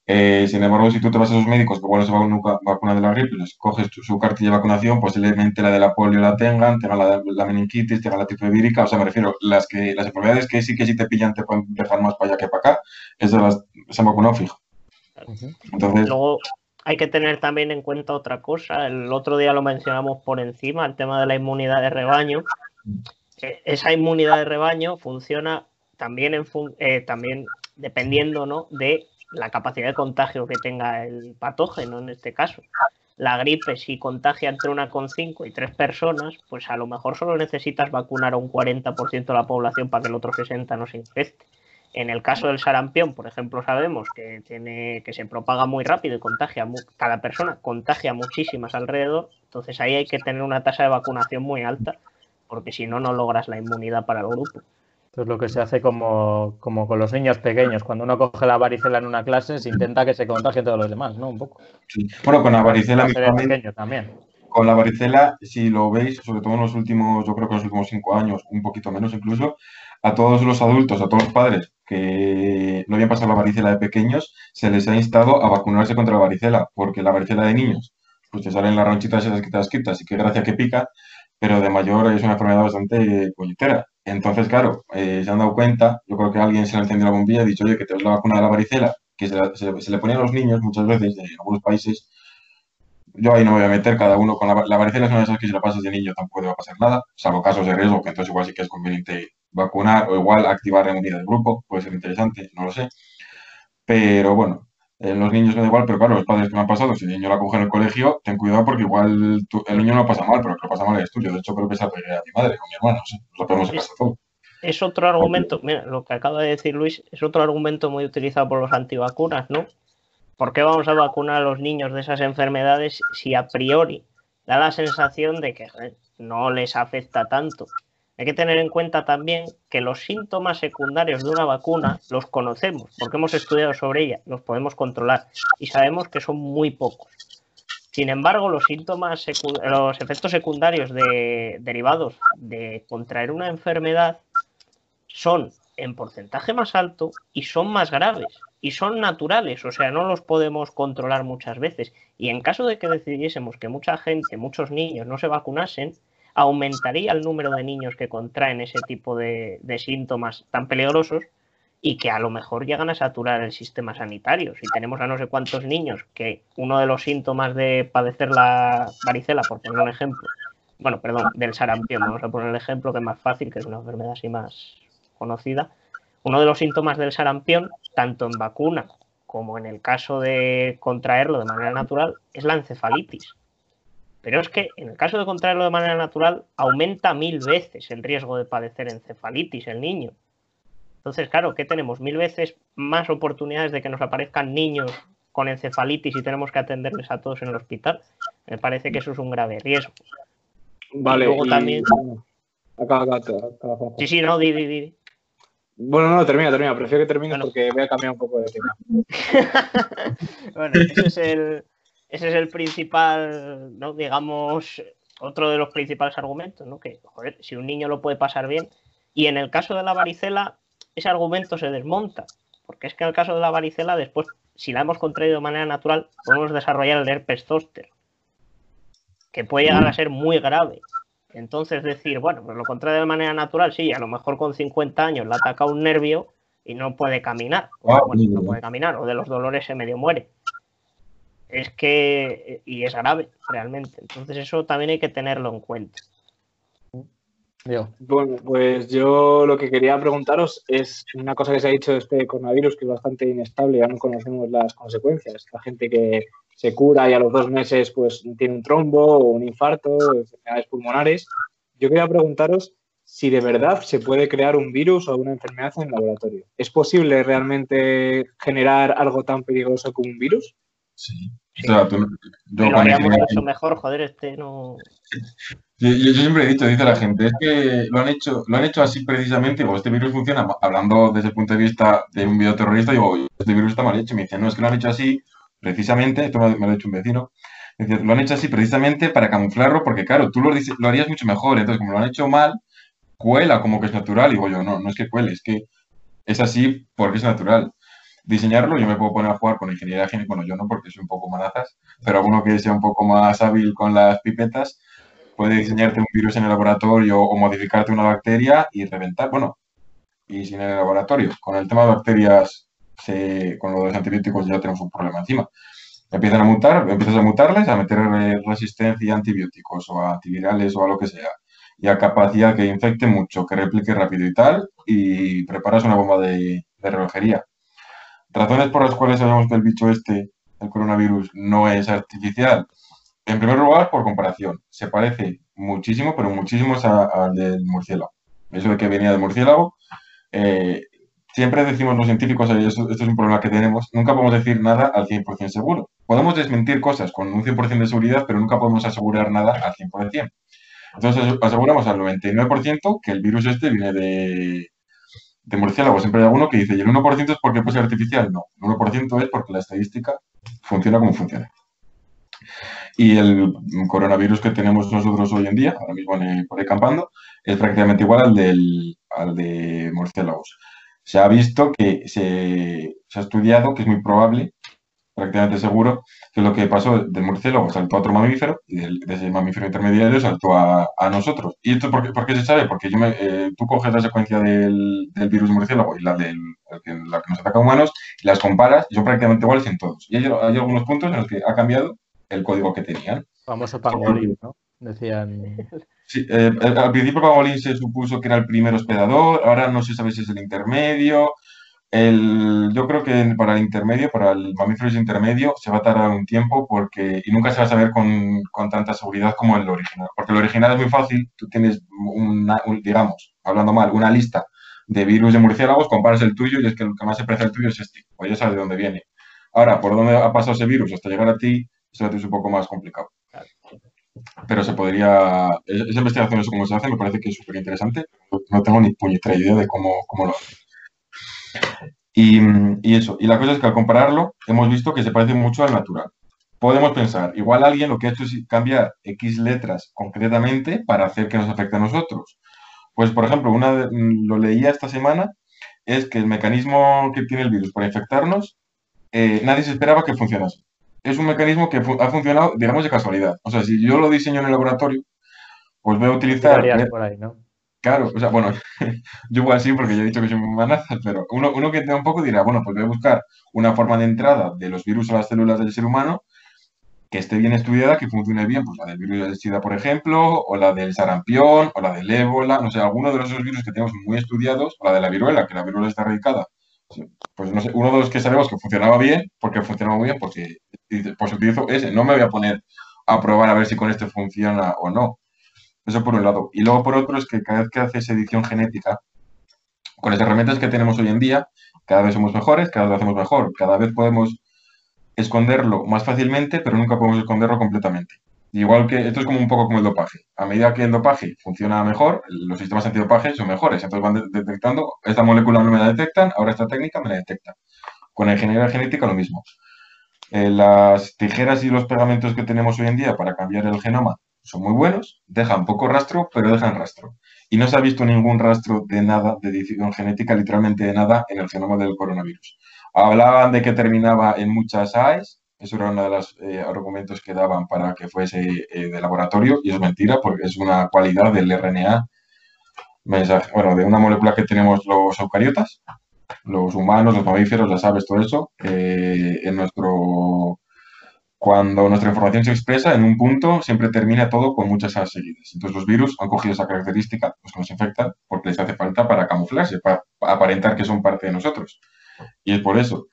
Eh, sin embargo, si tú te vas a esos médicos que bueno se van nunca vacuna de la gripe, les coges tu, su cartilla de vacunación, posiblemente la de la polio la tengan, tengan la, la meningitis, tengan la tifoidea vírica, o sea, me refiero, las que las enfermedades que sí que si te pillan te pueden dejar más para allá que para acá, esas las, se han vacunado fijo. Entonces, Luego hay que tener también en cuenta otra cosa, el otro día lo mencionamos por encima, el tema de la inmunidad de rebaño. Esa inmunidad de rebaño funciona también, en fun eh, también dependiendo ¿no? de la capacidad de contagio que tenga el patógeno en este caso. La gripe, si contagia entre una con cinco y tres personas, pues a lo mejor solo necesitas vacunar a un 40% de la población para que el otro 60 no se infecte. En el caso del sarampión, por ejemplo, sabemos que tiene que se propaga muy rápido y contagia cada persona contagia muchísimas alrededor, entonces ahí hay que tener una tasa de vacunación muy alta, porque si no no logras la inmunidad para el grupo. Esto es lo que se hace como, como, con los niños pequeños. Cuando uno coge la varicela en una clase, se intenta que se contagien todos los demás, ¿no? Un poco. Sí. Bueno, con la varicela también. Con la varicela, si lo veis, sobre todo en los últimos, yo creo que en los últimos cinco años, un poquito menos incluso, a todos los adultos, a todos los padres que no habían pasado la varicela de pequeños, se les ha instado a vacunarse contra la varicela, porque la varicela de niños, pues te salen las ronchitas esas que te das quitas y qué gracia que pica, pero de mayor es una enfermedad bastante puñetera. Entonces, claro, eh, se han dado cuenta, yo creo que alguien se le encendió la bombilla y ha dicho, oye, que te la vacuna de la varicela, que se, la, se, le ponía a los niños muchas veces en algunos países. Yo ahí no me voy a meter, cada uno con la, la varicela es una de esas que si la pasas de niño tampoco va a pasar nada, salvo casos de riesgo, que entonces igual sí que es conveniente vacunar o igual activar la inmunidad del grupo, puede ser interesante, no lo sé. Pero bueno, en los niños me da igual, pero claro, los padres que me han pasado, si el niño la coge en el colegio, ten cuidado porque igual el niño no pasa mal, pero que pasa mal es tuyo. De hecho, creo que se la pegué a mi madre o mi hermano, no sé, lo podemos en todo. Es otro argumento, mira, lo que acaba de decir Luis, es otro argumento muy utilizado por los antivacunas, ¿no? ¿Por qué vamos a vacunar a los niños de esas enfermedades si a priori da la sensación de que no les afecta tanto? Hay que tener en cuenta también que los síntomas secundarios de una vacuna los conocemos porque hemos estudiado sobre ella, los podemos controlar y sabemos que son muy pocos. Sin embargo, los síntomas, los efectos secundarios de, derivados de contraer una enfermedad son en porcentaje más alto y son más graves y son naturales, o sea, no los podemos controlar muchas veces. Y en caso de que decidiésemos que mucha gente, muchos niños no se vacunasen, aumentaría el número de niños que contraen ese tipo de, síntomas tan peligrosos y que a lo mejor llegan a saturar el sistema sanitario. Si tenemos a no sé cuántos niños que uno de los síntomas de padecer la varicela, por poner un ejemplo, bueno, perdón, del sarampión, vamos a poner el ejemplo que es más fácil, que es una enfermedad así más conocida, uno de los síntomas del sarampión, tanto en vacuna como en el caso de contraerlo de manera natural, es la encefalitis. Pero es que en el caso de contraerlo de manera natural, aumenta mil veces el riesgo de padecer encefalitis el niño. Entonces, claro, ¿qué tenemos? Mil veces más oportunidades de que nos aparezcan niños con encefalitis y tenemos que atenderles a todos en el hospital. Me parece que eso es un grave riesgo. Vale. Y luego también. Acá, acá, sí, sí, no, di, di, di. Bueno, no, termina, termina. Prefiero que termine porque voy a cambiar un poco de tema. bueno, ese es el, ese es el principal, ¿no? digamos, otro de los principales argumentos, ¿no? Que, joder, si un niño lo puede pasar bien, y en el caso de la varicela, ese argumento se desmonta, porque es que en el caso de la varicela, después, si la hemos contraído de manera natural, podemos desarrollar el herpes zóster, que puede llegar a ser muy grave. Entonces decir, bueno, pues lo contrae de manera natural, sí, a lo mejor con 50 años le ataca un nervio y no puede caminar, ah, no puede caminar, o de los dolores se medio muere es que, y es grave realmente. Entonces eso también hay que tenerlo en cuenta. Bueno, pues yo lo que quería preguntaros es una cosa que se ha dicho de este coronavirus que es bastante inestable, ya no conocemos las consecuencias. La gente que se cura y a los dos meses pues tiene un trombo o un infarto, enfermedades pulmonares. Yo quería preguntaros si de verdad se puede crear un virus o una enfermedad en el laboratorio. ¿Es posible realmente generar algo tan peligroso como un virus? Sí. O yo haríamos eso mejor, joder, este no. Yo, siempre he dicho, dice la gente, es que lo han hecho, lo han hecho así precisamente, o este virus funciona, hablando desde el punto de vista de un bioterrorista, digo, este virus está mal hecho. Me dicen, no, es que lo han hecho así precisamente, esto me, lo ha dicho un vecino, lo han hecho así precisamente para camuflarlo, porque claro, tú lo, lo harías mucho mejor, entonces como lo han hecho mal, cuela como que es natural, digo yo, no, no es que cuele, es que es así porque es natural diseñarlo. Yo me puedo poner a jugar con ingeniería genética, bueno, yo no porque soy un poco manazas, pero alguno que sea un poco más hábil con las pipetas puede diseñarte un virus en el laboratorio o modificarte una bacteria y reventar, bueno, y sin el laboratorio. Con el tema de bacterias, con los antibióticos ya tenemos un problema encima. Empiezan a mutar, empiezas a mutarles, a meter resistencia a antibióticos o a antivirales o a lo que sea, y a capacidad que infecte mucho, que replique rápido y tal, y preparas una bomba de, de relojería. Razones por las cuales sabemos que el bicho este, el coronavirus, no es artificial. En primer lugar, por comparación, se parece muchísimo, pero muchísimo al del murciélago. Eso de que venía del murciélago. Eh, siempre decimos los científicos, esto, es un problema que tenemos, nunca podemos decir nada al 100% seguro. Podemos desmentir cosas con un 100% de seguridad, pero nunca podemos asegurar nada al 100%. Entonces aseguramos al 99% que el virus este viene de, de murciélago siempre hay alguno que dice, ¿y el 1% es porque puede ser artificial? No, el 1% es porque la estadística funciona como funciona. Y el coronavirus que tenemos nosotros hoy en día, ahora mismo por ahí campando, es prácticamente igual al, del, al de murciélagos. Se ha visto que se, se ha estudiado que es muy probable prácticamente seguro que lo que pasó del murciélago saltó a otro mamífero y de ese mamífero intermediario saltó a, nosotros. ¿Y esto por qué, se sabe? Porque yo eh, tú coges la secuencia del, virus murciélago y la, del, la que nos ataca a humanos y las comparas y son prácticamente iguales en todos. Y hay, algunos puntos en los que ha cambiado el código que tenían. Famoso pangolín, ¿no? Decían. Sí, eh, al principio pangolín se supuso que era el primer hospedador, ahora no se sabe si es el intermedio, yo creo que para el intermedio, para el mamífero intermedio, se va a tardar un tiempo porque, y nunca se va a saber con, con tanta seguridad como el original. Porque el original es muy fácil, tú tienes, una, digamos, hablando mal, una lista de virus de murciélagos, comparas el tuyo y es que lo que más se parece al tuyo es este, o ya sabes de dónde viene. Ahora, por dónde ha pasado ese virus hasta llegar a ti, eso es un poco más complicado. Pero se podría. Esa investigación, eso cómo se hace, me parece que es súper interesante. No tengo ni puñetera idea de cómo, cómo lo hace. Y, y, eso. Y la cosa es que al compararlo, hemos visto que se parece mucho al natural. Podemos pensar, igual alguien lo que ha hecho es cambiar X letras concretamente para hacer que nos afecte a nosotros. Pues, por ejemplo, una, lo leía esta semana, es que el mecanismo que tiene el virus para infectarnos, eh, nadie se esperaba que funcionase es un mecanismo que ha funcionado, digamos, de casualidad. O sea, si yo lo diseño en el laboratorio, pues voy a utilizar... por ahí, ¿no? Claro, o sea, bueno, yo igual sí, porque yo he dicho que soy muy manazas, pero uno, uno que tenga un poco dirá, bueno, pues voy a buscar una forma de entrada de los virus a las células del ser humano que esté bien estudiada, que funcione bien, pues la del virus del SIDA, por ejemplo, o la del sarampión, o la del ébola, no sé, alguno de esos virus que tenemos muy estudiados, o la de la viruela, que la viruela está erradicada pues no sé, uno de los que sabemos que funcionaba bien, porque funcionaba muy bien, porque pues utilizo ese, no me voy a poner a probar a ver si con este funciona o no. Eso por un lado. Y luego por otro es que cada vez que haces edición genética, con las herramientas que tenemos hoy en día, cada vez somos mejores, cada vez lo hacemos mejor, cada vez podemos esconderlo más fácilmente, pero nunca podemos esconderlo completamente. Igual que esto es como un poco como el dopaje. A medida que el dopaje funciona mejor, los sistemas antidopaje son mejores. Entonces van detectando, esta molécula no me la detectan, ahora esta técnica me la detecta. Con la ingeniería genética lo mismo. Eh, las tijeras y los pegamentos que tenemos hoy en día para cambiar el genoma son muy buenos, dejan poco rastro, pero dejan rastro. Y no se ha visto ningún rastro de nada, de edición genética, literalmente de nada, en el genoma del coronavirus. Hablaban de que terminaba en muchas AES, eso era uno de los eh, argumentos que daban para que fuese eh, de laboratorio y es mentira porque es una cualidad del RNA, bueno, de una molécula que tenemos los eucariotas, los humanos, los mamíferos, las aves, todo eso, eh, en nuestro cuando nuestra información se expresa en un punto, siempre termina todo con muchas seguidas. Entonces los virus han cogido esa característica, pues nos infectan, porque les hace falta para camuflarse, para aparentar que son parte de nosotros. Y es por eso.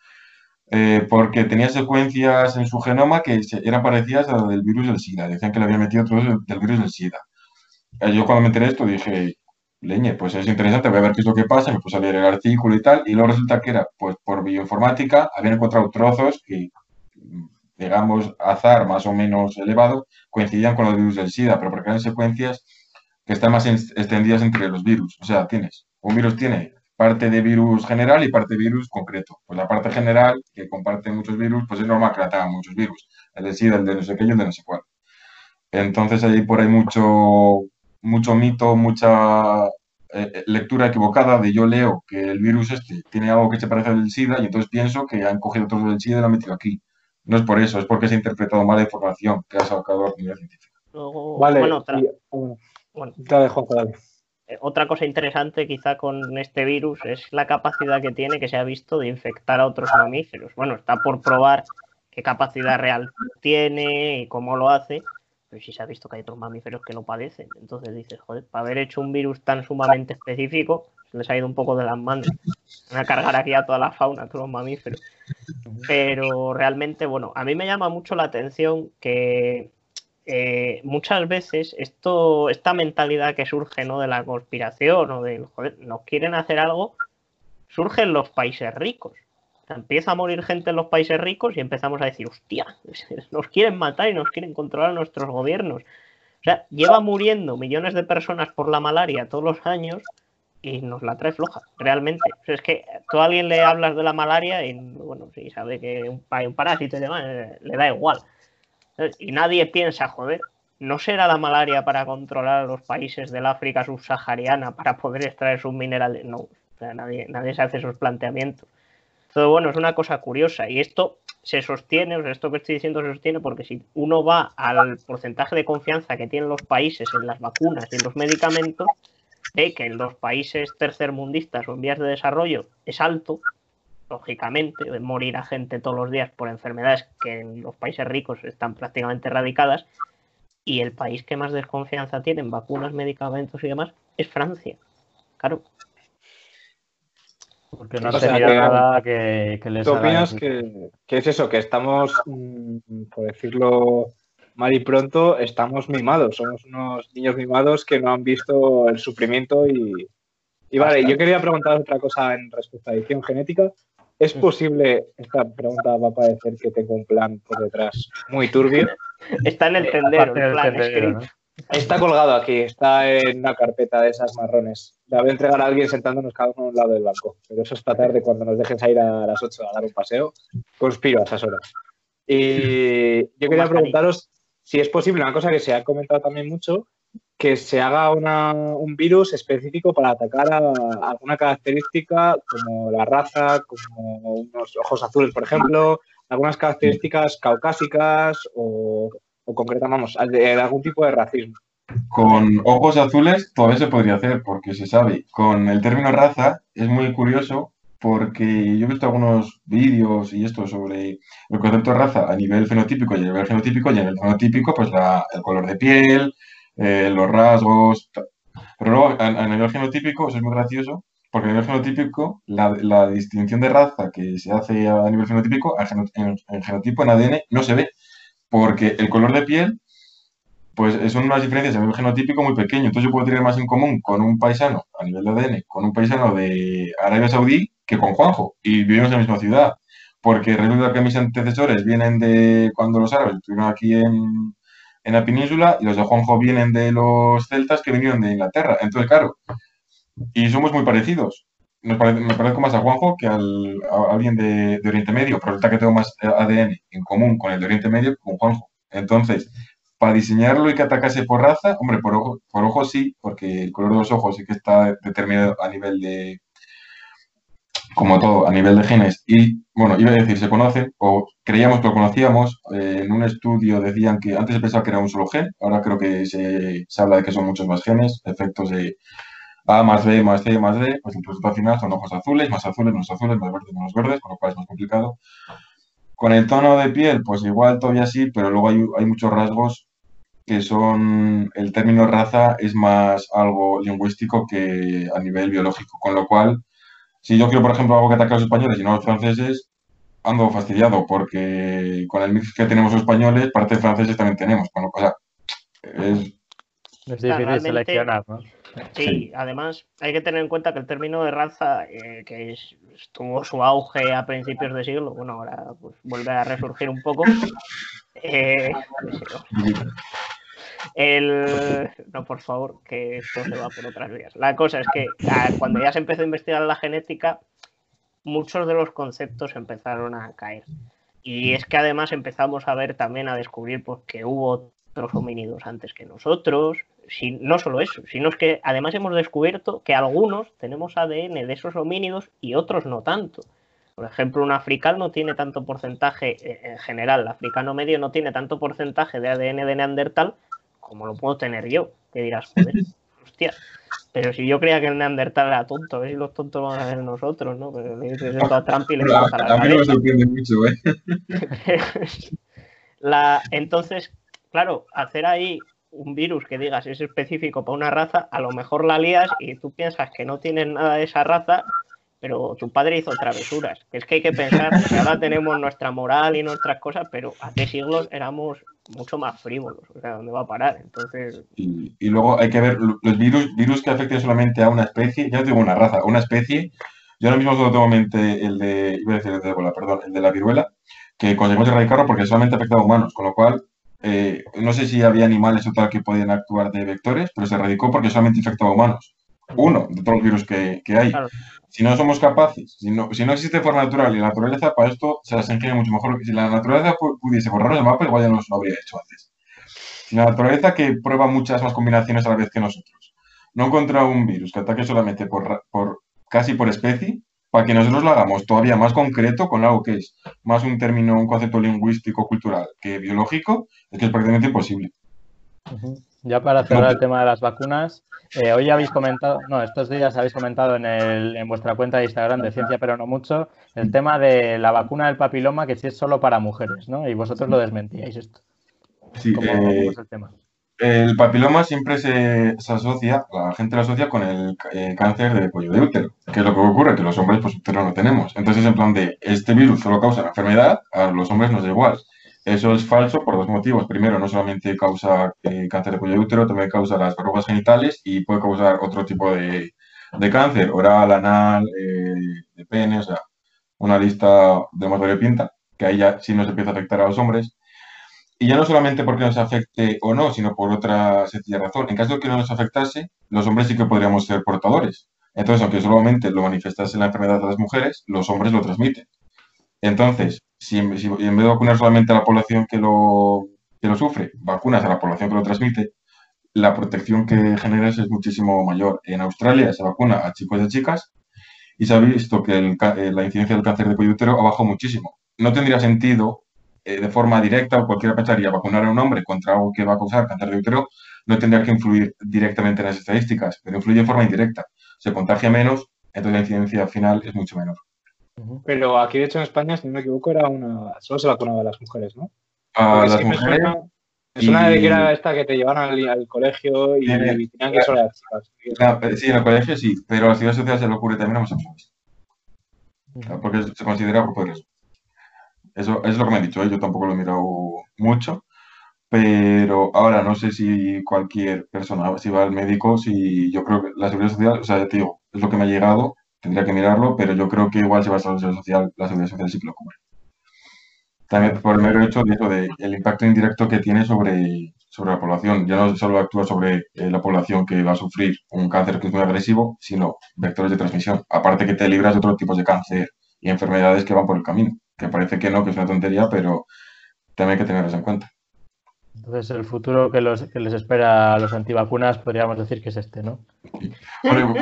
Eh, porque tenía secuencias en su genoma que eran parecidas a las del virus del SIDA. Decían que le había metido otro del virus del SIDA. Eh, yo cuando me enteré esto dije, leñe, pues es interesante, voy a ver qué es lo que pasa, me puse a leer el artículo y tal, y luego resulta que era, pues por bioinformática, habían encontrado trozos que, digamos, azar más o menos elevado, coincidían con los virus del SIDA, pero porque eran secuencias que están más extendidas entre los virus. O sea, tienes, un virus tiene parte de virus general y parte de virus concreto. Pues la parte general, que comparte muchos virus, pues es normal que la tengan muchos virus. Es decir, el de no sé qué y el de no sé cuál. Entonces hay por ahí mucho, mucho mito, mucha eh, eh, lectura equivocada de yo leo que el virus este tiene algo que se parece al del SIDA y entonces pienso que han cogido todo del SIDA y lo han metido aquí. No es por eso, es porque se ha interpretado mal la información que ha sacado la comunidad científica. vale, bueno, otra... bueno, te dejo, dale. Eh, otra cosa interesante quizá con este virus es la capacidad que tiene, que se ha visto, de infectar a otros mamíferos. Bueno, está por probar qué capacidad real tiene y cómo lo hace, pero sí se ha visto que hay otros mamíferos que lo padecen. Entonces dices, joder, para haber hecho un virus tan sumamente específico, se ha ido un poco de las manos. A cargar aquí a toda la fauna, a todos los mamíferos. Pero realmente, bueno, a mí me llama mucho la atención que eh, muchas veces esto, esta mentalidad que surge ¿no? de la conspiración o de, joder, nos quieren hacer algo, surge en los países ricos. empieza a morir gente en los países ricos y empezamos a decir, hostia, nos quieren matar y nos quieren controlar nuestros gobiernos. O sea, lleva muriendo millones de personas por la malaria todos los años y nos la trae floja, realmente. es que tú a alguien le hablas de la malaria y, bueno, si sabe que hay un parásito y demás, eh, le da igual. Y nadie piensa, joder, ¿no será la malaria para controlar a los países del África subsahariana para poder extraer sus minerales? No, nadie, nadie se hace esos planteamientos. Entonces, bueno, es una cosa curiosa y esto se sostiene, o sea, esto que estoy diciendo se sostiene porque si uno va al porcentaje de confianza que tienen los países en las vacunas y en los medicamentos, ve que en los países tercermundistas o en vías de desarrollo es alto, lógicamente, morir a gente todos los días por enfermedades que en los países ricos están prácticamente erradicadas. Y el país que más desconfianza tiene en vacunas, medicamentos y demás es Francia. Claro. Porque no se nada que, les ¿Tú opinas que, es eso? Que estamos, mm, por decirlo mal y pronto, estamos mimados. Somos unos niños mimados que no han visto el sufrimiento y, y vale, yo quería preguntar otra cosa en respecto a edición genética ¿Es posible, esta pregunta va a parecer que tengo un plan por detrás muy turbio? Está en el tendero, el plan escrito. Está colgado aquí, está en una carpeta de esas marrones. La voy a entregar a alguien sentándonos cada uno a un lado del banco. Pero eso esta tarde, cuando nos dejen salir a las 8 a dar un paseo, conspiro a esas horas. Y yo quería preguntaros si es posible, una cosa que se ha comentado también mucho, que se haga un virus específico para atacar a alguna característica como la raza, como unos ojos azules, por ejemplo, algunas características caucásicas o, o vamos, algún tipo de racismo. Con ojos azules todavía se podría hacer, porque se sabe. Con el término raza es muy curioso porque yo he visto algunos vídeos y esto sobre el concepto de raza a nivel fenotípico y a nivel genotípico, y a nivel fenotípico, pues el color de piel, eh, los rasgos. Pero luego, a, nivel genotípico, eso es muy gracioso, porque a nivel genotípico, la, distinción de raza que se hace a nivel fenotípico, en, en, genotipo, en ADN, no se ve, porque el color de piel, pues son unas diferencias a nivel genotípico muy pequeño. Entonces yo puedo tener más en común con un paisano a nivel de ADN, con un paisano de Arabia Saudí, que con Juanjo, y vivimos en la misma ciudad. Porque resulta que mis antecesores vienen de cuando los árabes estuvieron aquí en, en la península y los de Juanjo vienen de los celtas que vinieron de Inglaterra. Entonces, claro, y somos muy parecidos. me parezco más a Juanjo que al, a alguien de, Oriente Medio, pero resulta que tengo más ADN en común con el de Oriente Medio que con Juanjo. Entonces, para diseñarlo y que atacase por raza, hombre, por ojo, por ojo sí, porque el color de los ojos sí que está determinado a nivel de, como todo, a nivel de genes. Y, bueno, iba a decir, se conocen, o creíamos que lo conocíamos. Eh, en un estudio decían que antes se pensaba que era un solo gen, ahora creo que se, habla de que son muchos más genes, efectos de A más B más C más D, pues el resultado final son ojos azules, más azules, menos azules, más verdes, menos verdes, con lo cual es más complicado. Con el tono de piel, pues igual todavía sí, pero luego hay, hay muchos rasgos que son, el término raza es más algo lingüístico que a nivel biológico, con lo cual si yo quiero, por ejemplo, algo que ataque a los españoles y no a los franceses, ando fastidiado porque con el mix que tenemos los españoles, parte de franceses también tenemos. Con lo, es, difícil seleccionar, ¿no? Sí, además hay que tener en cuenta que el término de raza, eh, que tuvo su auge a principios de siglo, bueno, ahora pues, vuelve a resurgir un poco. Eh, No, por favor, que esto se va por otras vías. La cosa es que ah, cuando ya se empezó a investigar la genética, muchos de los conceptos empezaron a caer. Y es que además empezamos a ver también, a descubrir pues, que hubo otros homínidos antes que nosotros. Si, no solo eso, sino es que además hemos descubierto que algunos tenemos ADN de esos homínidos y otros no tanto. Por ejemplo, un africano tiene tanto porcentaje, eh, en general, el africano medio no tiene tanto porcentaje de ADN de Neandertal como lo puedo tener yo. Que dirás, joder, hostia. Pero si yo creía que el Neandertal era tonto, a ver si los tontos van a ser nosotros, ¿no? Pero le dices esto a Trump y le a la A mí no me sorprende mucho, ¿eh? la, entonces, claro, hacer ahí un virus que digas es específico para una raza, a lo mejor la lías y tú piensas que no tienes nada de esa raza, pero tu padre hizo travesuras. Es que hay que pensar que ahora tenemos nuestra moral y nuestras cosas, pero hace siglos éramos mucho más frívolos, o sea, ¿dónde va a parar? Entonces... Y, luego hay que ver los virus, virus que afecten solamente a una especie, ya no digo una raza, una especie, yo ahora mismo tengo en mente el de, iba a decir el de perdón, el de la viruela, que conseguimos erradicarlo porque solamente afecta a humanos, con lo cual eh, no sé si había animales o tal que podían actuar de vectores, pero se erradicó porque solamente afectaba a humanos. Uno de todos los virus que, hay. Si no somos capaces, si no, si no existe forma natural y la naturaleza para esto se las ingenia mucho mejor. Si la naturaleza pudiese borrar el mapa, igual ya nos lo habría hecho antes. Si la naturaleza que prueba muchas más combinaciones a la vez que nosotros, no encuentra un virus que ataque solamente por, por casi por especie, para que nosotros lo hagamos todavía más concreto con algo que es más un término, un concepto lingüístico, cultural que biológico, es que es prácticamente imposible. Ya para cerrar el tema de las vacunas, eh, hoy habéis comentado, no, estos días habéis comentado en, el, en vuestra cuenta de Instagram de Ciencia pero no mucho, el tema de la vacuna del papiloma que sí es solo para mujeres, ¿no? Y vosotros lo desmentíais esto. Sí, ¿Cómo, eh, es el tema? El papiloma siempre se, asocia, la gente lo asocia con el eh, cáncer de cuello de útero, que es lo que ocurre, que los hombres pues útero no tenemos. Entonces, en plan de, este virus solo causa la enfermedad, a los hombres nos da igual. Eso es falso por dos motivos. Primero, no solamente causa eh, cáncer de cuello de útero, también causa las verrugas genitales y puede causar otro tipo de, cáncer, oral, anal, eh, de pene, o sea, una lista de más variopinta, que ahí ya sí nos empieza a afectar a los hombres. Y ya no solamente porque nos afecte o no, sino por otra sencilla razón. En caso de que no nos afectase, los hombres sí que podríamos ser portadores. Entonces, aunque solamente lo manifestase la enfermedad de las mujeres, los hombres lo transmiten. Entonces, si en, si en vez de vacunar solamente a la población que lo, que lo sufre, vacunas a la población que lo transmite, la protección que generas es muchísimo mayor. En Australia se vacuna a chicos y a chicas y se ha visto que eh, la incidencia del cáncer de cuello útero ha bajado muchísimo. No tendría sentido eh, de forma directa o cualquiera pensaría vacunar a un hombre contra algo que va a causar cáncer de útero no tendría que influir directamente en las estadísticas, pero influye de forma indirecta. Se contagia menos, entonces la incidencia final es mucho menor. Pero aquí, de hecho, en España, si no me equivoco, era una. Solo se vacunaba a las mujeres, ¿no? A Porque las sí me mujeres, suena, me suena de y- que era esta que te llevan al, al colegio y, Sí, y tenían que solo las chicas. ah, eh, sí, en el colegio sí, pero a la seguridad social se le ocurre también a homosexuales, Ujú. porque se considera grupo de riesgo. Eso es lo que me han dicho, ¿eh? yo tampoco lo he mirado mucho, pero ahora no sé si cualquier persona, si va al médico, si yo creo que la seguridad social, o sea, ya te digo, es lo que me ha llegado, tendría que mirarlo, pero yo creo que igual si vas a la seguridad social, la seguridad social sí que lo cubre. También por el mero hecho de eso, de el impacto indirecto que tiene sobre, sobre la población. Ya no solo actúa sobre eh, la población que va a sufrir un cáncer que es muy agresivo, sino vectores de transmisión. Aparte que te libras de otros tipos de cáncer y enfermedades que van por el camino. Que parece que no, que es una tontería, pero también hay que tenerlas en cuenta. Entonces, el futuro que, los, que les espera a los antivacunas podríamos decir que es este, ¿no? Bueno,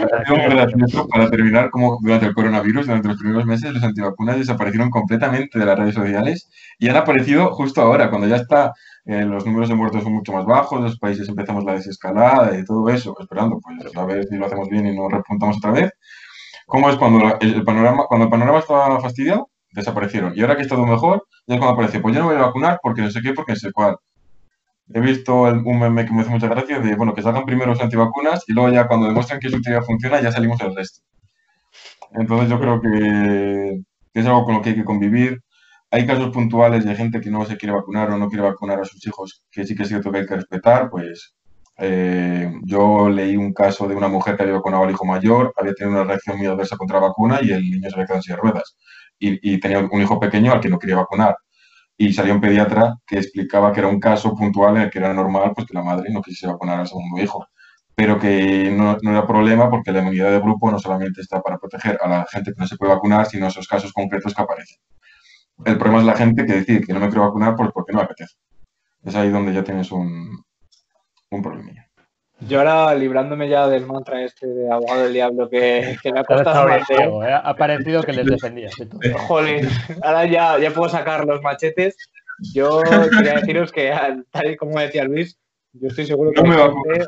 para terminar, como durante el coronavirus, durante los primeros meses, los antivacunas desaparecieron completamente de las redes sociales y han aparecido justo ahora, cuando ya está, eh, los números de muertos son mucho más bajos, los países empezamos la desescalada y todo eso, esperando pues a ver si lo hacemos bien y no repuntamos otra vez. ¿Cómo es cuando la- el, panorama, cuando el panorama estaba fastidiado? Desaparecieron. Y ahora que está todo mejor, ya es cuando aparece, pues yo no voy a vacunar porque no sé qué, porque no sé cuál. He visto un meme que me hace mucha gracia de, bueno, que salgan primero los antivacunas y luego ya cuando demuestren que su teoría funciona ya salimos el resto. Entonces yo creo que, que es algo con lo que hay que convivir. Hay casos puntuales de gente que no se quiere vacunar o no quiere vacunar a sus hijos, que sí que es cierto que hay que respetar. Pues eh, yo leí un caso de una mujer que había vacunado al hijo mayor, había tenido una reacción muy adversa contra la vacuna y el niño se había quedado en de ruedas. Y, y tenía un hijo pequeño al que no quería vacunar y salió un pediatra que explicaba que era un caso puntual en el que era normal pues, que la madre no quisiese vacunar al segundo hijo, pero que no, era problema porque la inmunidad de grupo no solamente está para proteger a la gente que no se puede vacunar, sino esos casos concretos que aparecen. El problema es la gente que decide que no me quiero vacunar pues porque no me apetece. Es ahí donde ya tienes un, un problemilla. Yo ahora, librándome ya del mantra este de abogado del diablo que, que me ha costado Diego, ¿eh? Ha parecido que les defendías. Jolín, ahora ya, ya puedo sacar los machetes. Yo quería deciros que, tal y como decía Luis, yo estoy seguro que No hay gente,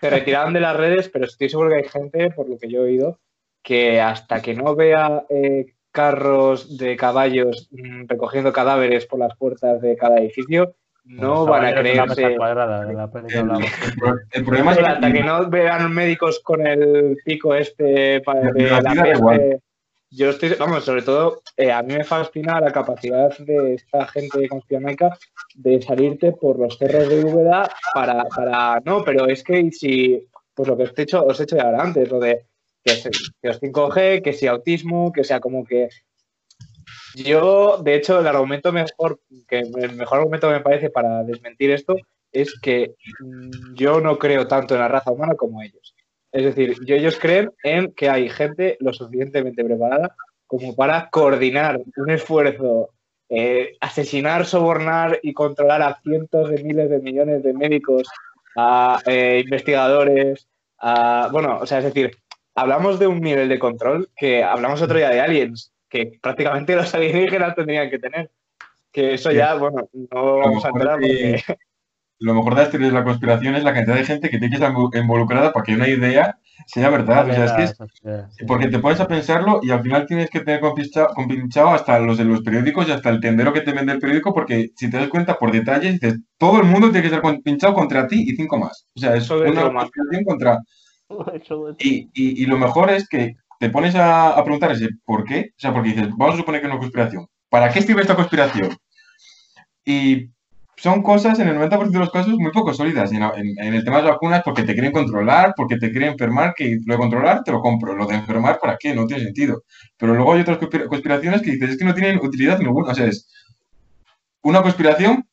se retiraron de las redes, pero estoy seguro que hay gente, por lo que yo he oído, que hasta que no vea eh, carros de caballos mm, recogiendo cadáveres por las puertas de cada edificio, no van a de creerse. cuadrada de la peli que El, problema es Pero hasta que que no vean médicos con el pico este pa- de La la peste. Yo estoy, vamos, sobre todo, eh, a mí me fascina la capacidad de esta gente conspiranoica de salirte por los cerros de Úbeda para, para, no, pero es que si, pues lo que os he hecho, os he hecho ya ahora antes, lo de que, se- que os 5G, que si autismo, que sea como que yo, de hecho, el argumento mejor, que el mejor argumento me parece para desmentir esto es que mm, yo no creo tanto en la raza humana como ellos. Es decir, yo- ellos creen en que hay gente lo suficientemente preparada como para coordinar un esfuerzo, eh, asesinar, sobornar y controlar a cientos de miles de millones de médicos, a eh, investigadores, a, bueno, o sea, es decir, hablamos de un nivel de control que hablamos otro día de aliens, que prácticamente los alienígenas tendrían que tener. Que eso ya, bueno, no vamos a entrar porque... lo mejor de las teorías de la conspiración es la cantidad de gente que tiene que estar involucrada para que una idea sea verdad. O sea, es que es- Sí. porque te pones a pensarlo y al final tienes que tener compincha- compinchado hasta los de los periódicos y hasta el tendero que te vende el periódico, porque si te das cuenta por detalles, dices, todo el mundo tiene que estar compinchado contra ti y cinco más. O sea, es una conspiración contra... Y, y- y lo mejor es que te pones a, a preguntar ese por qué. O sea, porque dices, vamos a suponer que es una conspiración. ¿Para qué sirve esta conspiración? Y son cosas en el 90% de los casos muy poco sólidas. En, en- en el tema de las vacunas, porque te quieren controlar, porque te quieren enfermar, que lo de controlar te lo compro. Lo de enfermar, ¿para qué? No tiene sentido. Pero luego hay otras conspira- conspiraciones que dices, es que no tienen utilidad ninguna. O sea, es una conspiración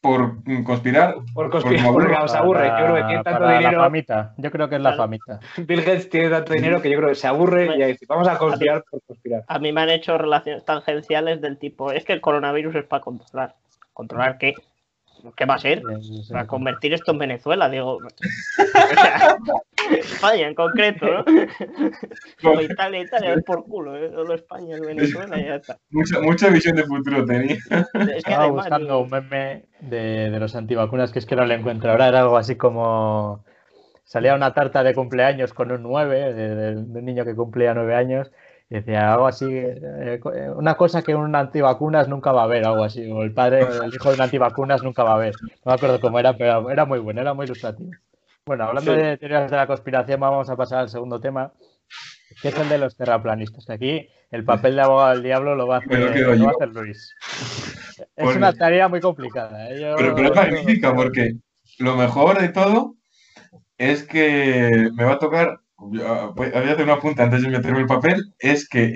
por conspirar. Por Por conspirar, aburre. porque os aburre. Yo creo que tiene tanto para la dinero. famita. Yo creo que es la famita. Bill Gates tiene tanto dinero que yo creo que se aburre y dice, vamos a conspirar por conspirar. A mí me han hecho relaciones tangenciales del tipo, es que el coronavirus es para controlar. ¿Controlar qué? ¿Qué va a ser? Sí, sí. Para convertir esto en Venezuela, digo. España en concreto, ¿no? Como Italia, Italia es por culo, ¿eh? Solo España es Venezuela y ya está. Mucha, mucha visión de futuro tenía. Es que Estaba además, buscando un meme de, de los antivacunas que es que no le encuentro. Ahora era algo así como. Salía una tarta de cumpleaños con un 9, de, de- de un niño que cumplía 9 años, decía algo así, eh, co- eh, una cosa que un antivacunas nunca va a ver, algo así, o el padre el hijo de un antivacunas nunca va a ver. No me acuerdo cómo era, pero era muy bueno, era muy ilustrativo. Bueno, hablando Sí. de teorías de la conspiración, vamos a pasar al segundo tema, que es el de los terraplanistas. Que aquí el papel de abogado del diablo lo va a hacer, Pero quedo lo va a yo. hacer Luis. Es una tarea muy complicada. ¿eh? Yo- Pero, pero es magnífica porque lo mejor de todo es que me va a tocar, yo, voy voy a hacer una punta antes de meterme el papel, es que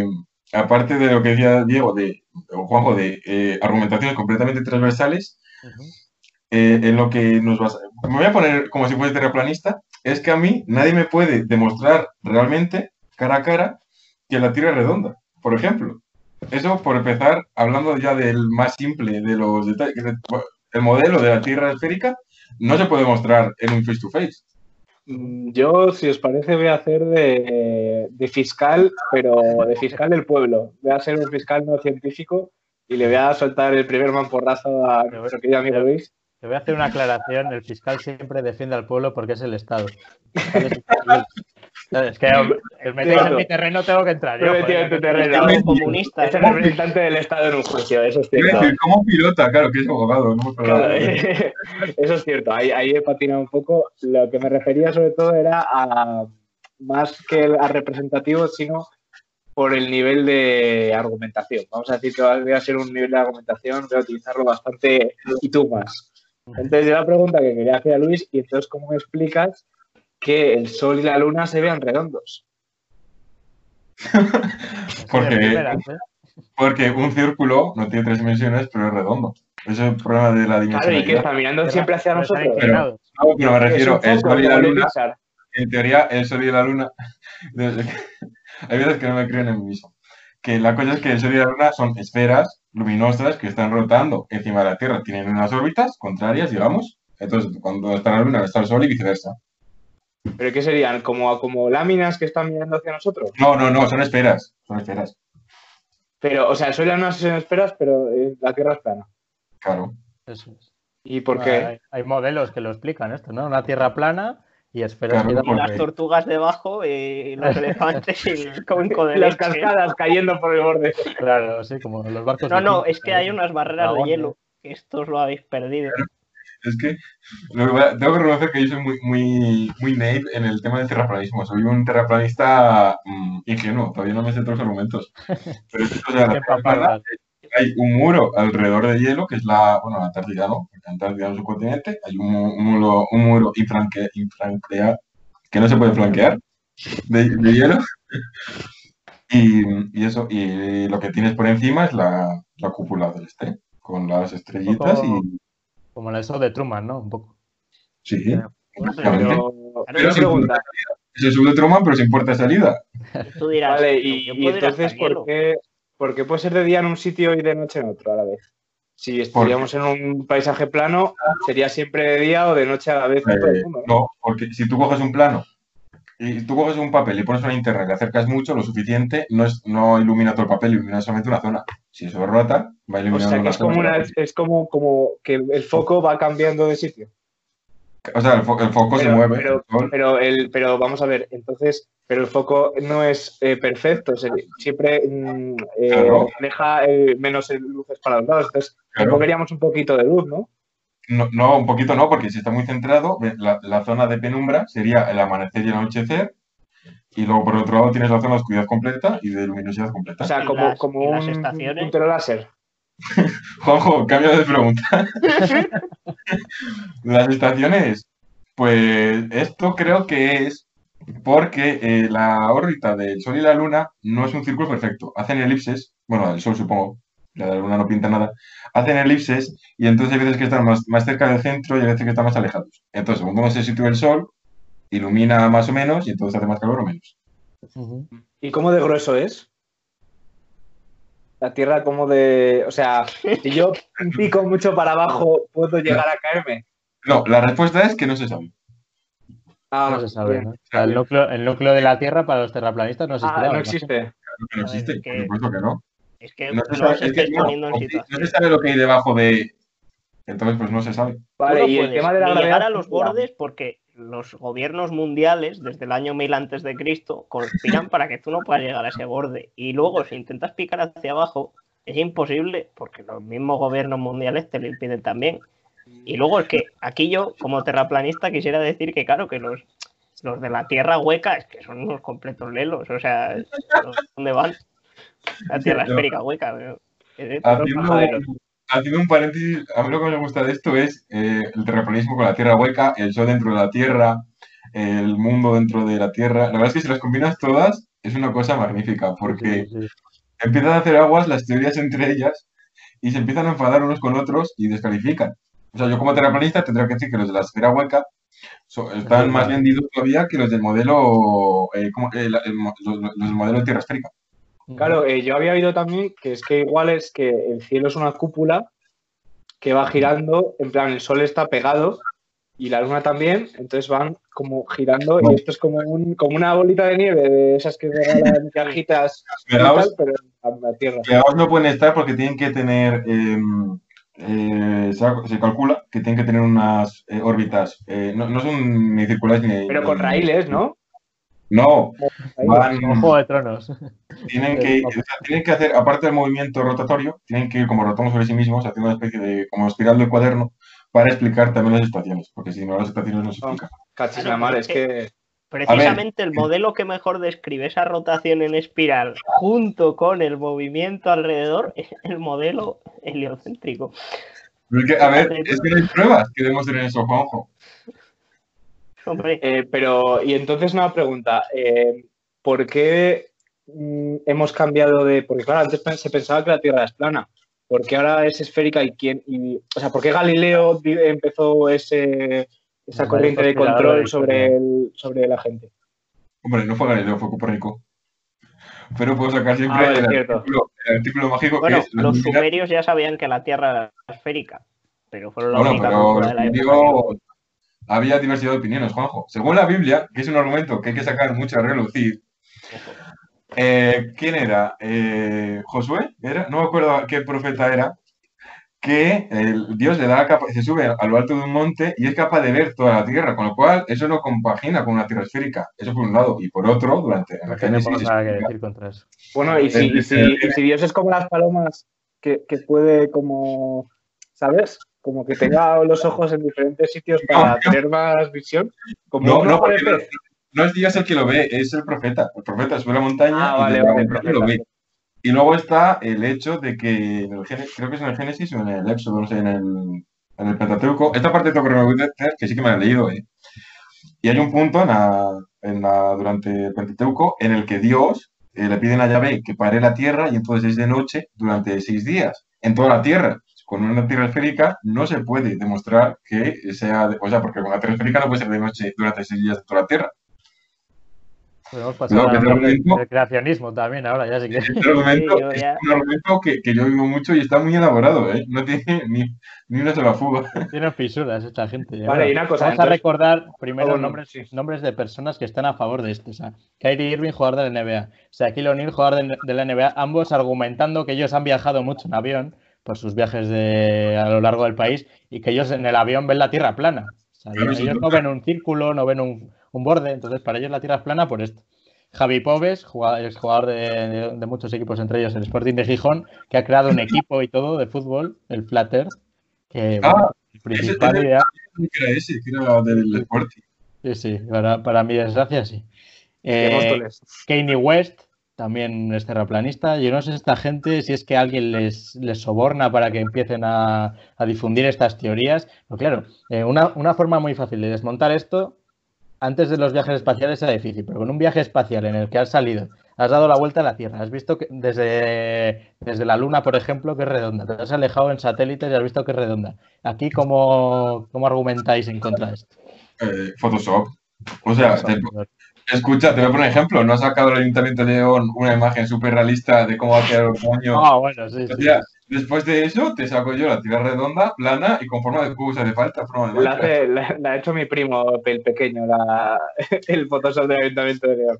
eh, aparte de lo que decía Diego, de, o Juanjo, de eh, argumentaciones completamente transversales, eh, en lo que nos basa- me voy a poner como si fuese terraplanista, es que a mí nadie me puede demostrar realmente, cara a cara, que la Tierra es redonda, por ejemplo. Eso por empezar, hablando ya del más simple de los detalles, el modelo de la Tierra esférica no se puede mostrar en un face to face. Mm, Yo, si os parece, voy a hacer de, de fiscal, pero de fiscal del pueblo. Voy a ser un fiscal no científico y le voy a soltar el primer mamporrazo a nuestro querido amigo Luis. Te voy a hacer una aclaración. El fiscal siempre defiende al pueblo porque es el Estado. El fiscal es el- Es que os metéis en mi terreno, tengo que entrar. yo, metido en tu terreno. Comunista. Es el representante del Estado en un juicio, eso es cierto. decir, como pilota, claro, que es abogado, no Claro, eso es cierto, ahí, ahí he patinado un poco. Lo que me refería sobre todo era a más que a representativo, sino por el nivel de argumentación. Vamos a decir que va voy a ser un nivel de argumentación, voy a utilizarlo bastante y tú más. Entonces, yo la pregunta que quería hacer a Luis, y entonces, ¿cómo me explicas que el Sol y la Luna se vean redondos? Porque, ¿eh? porque un círculo no tiene tres dimensiones, pero es redondo. Ese es el problema de la Claro, y que está mirando siempre hacia Pero nosotros. inclinados. No, pero me refiero, el Sol y la Luna, en teoría, el Sol y la Luna, hay veces que no me creo en mí mismo. Que la cosa es que el Sol y la Luna son esferas luminosas que están rotando encima de la Tierra. Tienen unas órbitas contrarias, digamos. Entonces, cuando está la Luna, está el Sol y viceversa. ¿Pero qué serían? ¿Como, como láminas que están mirando hacia nosotros? No, no, no, son esferas. Son esferas, Pero, o sea, soy la luna son esperas, pero eh, la Tierra es plana. claro. Eso es. ¿Y por Bueno, qué? Hay, hay modelos que lo explican esto, ¿no? Una tierra plana y esferas Claro, que las tortugas debajo y los elefantes y el conco de Las cascadas cayendo por el borde. Claro, sí, como los barcos. No, no, es que hay unas barreras de hielo. Que estos lo habéis perdido. Es que tengo que reconocer que yo soy muy, muy, muy naive en el tema del terraplanismo. Soy un terraplanista mm, ingenuo, todavía no me sé todos los argumentos. Pero o sea, la hay un muro alrededor de hielo, que es la, bueno, la Antártida no, porque Antártida es un continente, hay un, un muro, un muro infranque- infranquea- que no se puede flanquear de, de hielo. Y, y eso, y lo que tienes por encima es la, la cúpula del este, con las estrellitas y Como la eso de Truman, ¿no? Un poco. sí, Bueno. Pero, una sí, pregunta. Se sube de Truman, pero sin puerta de salida. Tú dirás, Vale, y, entonces, ¿por qué, por qué puede ser de día en un sitio y de noche en otro a la vez? Si estuviéramos en un paisaje plano, ¿sería siempre de día o de noche a la vez en todo el Eh, mundo? ¿no? no, porque si tú coges un plano y tú coges un papel y pones una linterna y le acercas mucho, lo suficiente, no, es, no ilumina todo el papel, ilumina solamente una zona. Si eso rota, va O iluminando sea, que es como, una, es como, como que el foco va cambiando de sitio. O sea, el, fo- el foco se mueve. pero, el pero, el, pero vamos a ver, entonces, pero el foco no es eh, perfecto, siempre mm, eh, Claro. deja eh, menos luces para los lados, entonces Claro. tampoco queríamos un poquito de luz, ¿no? No, no, un poquito no, porque si está muy centrado, la, la zona de penumbra sería el amanecer y el anochecer, y luego por otro lado tienes la zona de oscuridad completa y de luminosidad completa. O sea, ¿Y como, las- como un estaciones? puntero láser. Juanjo, cambio de pregunta. Las estaciones, pues esto creo que es porque eh, la órbita del Sol y la Luna no es un círculo perfecto. Hacen elipses, bueno, el Sol supongo, la Luna no pinta nada, hacen elipses y entonces hay veces que están más, más cerca del centro y hay veces que están más alejados. Entonces, según cómo se sitúa el Sol, ilumina más o menos y entonces hace más calor o menos. ¿Y cómo de grueso es? La Tierra como de... O sea, si yo pico mucho para abajo, ¿puedo llegar a caerme? No, la respuesta es que no se sabe. Ah, No se sabe. ¿no? O sea, el, núcleo, el núcleo de la Tierra para los terraplanistas no Ah, existirá. no ¿no? existe. Claro que no existe, que- por supuesto que no. Es que No se sabe, es que no, poniendo en no situación. se sabe lo que hay debajo de... Entonces, pues no se sabe. Vale, y el tema de la gravedad... llegar a los bordes porque los gobiernos mundiales desde el año 1000 antes de Cristo conspiran para que tú no puedas llegar a ese borde y luego si intentas picar hacia abajo es imposible porque los mismos gobiernos mundiales te lo impiden también y luego es que aquí yo como terraplanista quisiera decir que claro que los los de la tierra hueca es que son unos completos lelos o sea ¿dónde van? la tierra esférica hueca pero- eh, Haciendo, majaderos. Haciendo un paréntesis, a mí lo que me gusta de esto es eh, el terraplanismo con la Tierra hueca, el Sol dentro de la Tierra, el mundo dentro de la Tierra. La verdad es que si las combinas todas, es una cosa magnífica, porque Sí, sí. empiezan a hacer aguas las teorías entre ellas y se empiezan a enfadar unos con otros y descalifican. O sea, yo como terraplanista tendría que decir que los de la esfera hueca so- están más vendidos todavía que los del modelo, eh. Eh, la- el los, los del modelo de Tierra esférica. Claro, eh, yo había oído también que es que igual es que el cielo es una cúpula que va girando, en plan el sol está pegado y la luna también, entonces van como girando y esto es como, un, como una bolita de nieve de esas que regalan cajitas pero en la Tierra. pegaos no pueden estar porque tienen que tener, eh, eh, se, se calcula que tienen que tener unas eh, órbitas, eh, no, no son ni circulares ni... Pero con ni- raíles, ¿no? No, van, Juego de Tronos. tienen que, o sea, tienen que hacer, aparte del movimiento rotatorio, tienen que ir como rotando sobre sí mismos, haciendo una especie de como espiral del cuaderno para explicar también las estaciones, porque si no las estaciones no se explican. Cachis la es que... Precisamente el modelo que mejor describe esa rotación en espiral junto con el movimiento alrededor es el modelo heliocéntrico. Pero es que, a ver, es que no hay pruebas que demuestren eso, Juanjo. Hombre, Eh, pero, y entonces una pregunta, eh, ¿por qué mm, hemos cambiado de...? Porque claro, antes se pensaba que la Tierra es plana, ¿por qué ahora es esférica y quién...? Y, o sea, ¿por qué Galileo empezó ese, esa corriente de conspirador control de sobre, el, sobre la gente? Hombre, no fue Galileo, fue Copérnico. Pero puedo sacar siempre Ah, el, cierto. artículo, el artículo mágico bueno, que es... los sumerios ya sabían que la Tierra era esférica, pero fueron la Bueno, única pero de la época. Había diversidad de opiniones, Juanjo. Según la Biblia, que es un argumento que hay que sacar mucho a relucir, eh, ¿quién era? Eh, ¿Josué? ¿Era? No me acuerdo qué profeta era, que el Dios le da la capa- se sube a lo alto de un monte y es capaz de ver toda la tierra, con lo cual eso no compagina con una tierra esférica. Eso por un lado. Y por otro, durante No el Génesis, tenemos nada que decir contra eso. Bueno, y si, y si- y si Dios es como las palomas, que, que puede como, ¿sabes? Como que tenga los ojos en diferentes sitios para no. tener más visión. Como No, no, porque no, es Dios el que lo ve, es el profeta. El profeta sube a la montaña Ah, y vale, vale, montaña lo ve. Y luego está el hecho de que, en el creo que es en el Génesis o en el Éxodo, no sé, en el, en el Pentateuco, esta parte tengo que reconocer que sí que me la he leído, ¿eh? Y hay un punto en la, en la- durante el Pentateuco en el que Dios eh, le pide a Yahvé que pare la tierra y entonces es de noche durante seis días en toda la tierra. Con una tierra esférica no se puede demostrar que sea, de- o sea, porque con la tierra esférica no puede ser de noche durante seis días toda la tierra. Podemos pasar No, que a te hablar del, argumento- del creacionismo también ahora, ya sí que. Este argumento Sí, yo es un argumento que, que yo vivo mucho y está muy elaborado, ¿eh? No tiene ni, ni una sola fuga. Tienen fisuras esta gente. Vale, y una cosa, Vamos a recordar primero bueno, nombres, sí. nombres de personas que están a favor de esto. O sea, Kyrie Irving, jugador de la NBA. Shaquille O'Neal, jugador de, de la NBA. Ambos argumentando que ellos han viajado mucho en avión por sus viajes de, a lo largo del país y que ellos en el avión ven la Tierra plana. O sea, Claro, ellos sí, no ven un círculo, no ven un, un borde. Entonces, para ellos la Tierra es plana por esto. Javi Pobes, jugador, jugador de, de- de muchos equipos, entre ellos el Sporting de Gijón, que ha creado un equipo y todo de fútbol, el Flat Earth, que Ah, bueno, el principal ese- idea que era ese, que era del Sporting. Sí, sí, para, para mi desgracia sí. Eh. Kanye West, también es terraplanista. Yo no sé esta gente si es que alguien les, les soborna para que empiecen a, a difundir estas teorías. Pero claro, eh, una, una, forma muy fácil de desmontar esto, antes de los viajes espaciales era difícil, pero con un viaje espacial en el que has salido, has dado la vuelta a la Tierra, has visto que desde, desde la Luna, por ejemplo, que es redonda, te has alejado en satélites y has visto que es redonda. Aquí, ¿cómo, cómo argumentáis en contra de esto? Eh, Photoshop. O sea, te, escucha, te voy a poner un ejemplo. ¿No ha sacado el Ayuntamiento de León una imagen súper realista de cómo va a quedar el año? Ah, bueno, sí, O sí. sea, después de eso, te saco yo la tierra redonda, plana y con forma de cubo hace falta. Forma de La, Minecraft. hace- la- la ha hecho mi primo, el pequeño, la, el Photoshop del Ayuntamiento de León.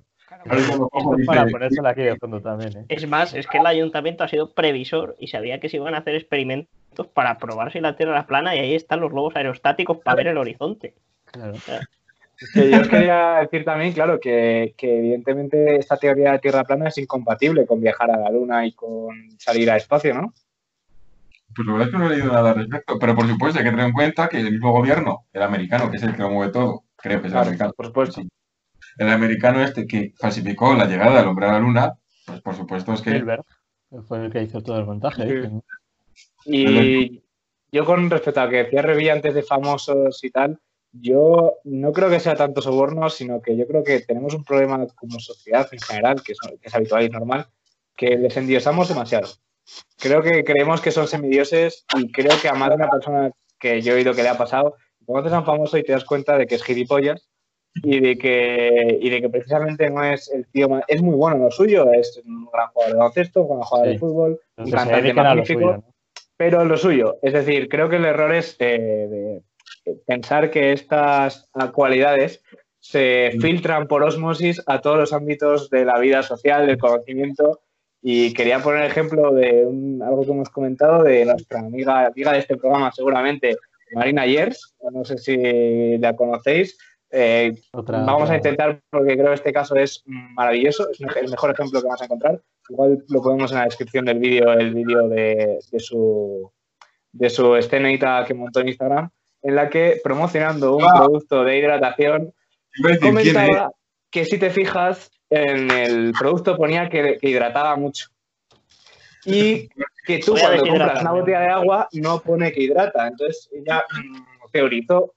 Para ponérsela aquí de fondo también, ¿eh? Es más, es que el ayuntamiento ha sido previsor y sabía que se iban a hacer experimentos para probar si la Tierra era plana y ahí están los globos aerostáticos para ver el horizonte. Claro. Que yo os quería decir también, claro, que, que evidentemente esta teoría de Tierra plana es incompatible con viajar a la Luna y con salir a espacio, ¿no? Pues la verdad es que no he leído nada al respecto. Pero por supuesto, hay que tener en cuenta que el mismo gobierno, el americano, que es el que lo mueve todo, creo que es el Claro, americano. por supuesto. Sí. El americano este que falsificó la llegada del hombre a la luna, pues por supuesto es que fue el que hizo todo el montaje. Y yo con respecto a lo que decía Revi antes de famosos y tal, yo no creo que sea tanto soborno, sino que yo creo que tenemos un problema como sociedad en general, que es, que es habitual y normal, que les endiosamos demasiado. Creo que creemos que son semidioses y creo que a más de una persona que yo he oído que le ha pasado, conoces a un famoso y te das cuenta de que es gilipollas y de que, y de que precisamente no es el tío más... Es muy bueno en lo suyo, es un gran jugador de baloncesto, un gran jugador Sí. de fútbol, un Entonces, se cantante lo magnífico, suyo, ¿no? pero lo suyo. Es decir, creo que el error es eh, de pensar que estas cualidades se filtran por osmosis a todos los ámbitos de la vida social, del conocimiento. Y quería poner ejemplo de un- algo que hemos comentado de nuestra amiga, amiga de este programa, seguramente, Marina Yers. No sé si la conocéis. Eh, Otra- Vamos a intentar, porque creo que este caso es maravilloso, es el mejor ejemplo que vas a encontrar. Igual lo ponemos en la descripción del vídeo, el vídeo de, de su, de su escenita que montó en Instagram, en la que promocionando un Ah. producto de hidratación, comentaba que si te fijas, en el producto ponía que, que hidrataba mucho. Y que tú cuando compras una botella de agua no pone que hidrata. Entonces ella mm, teorizó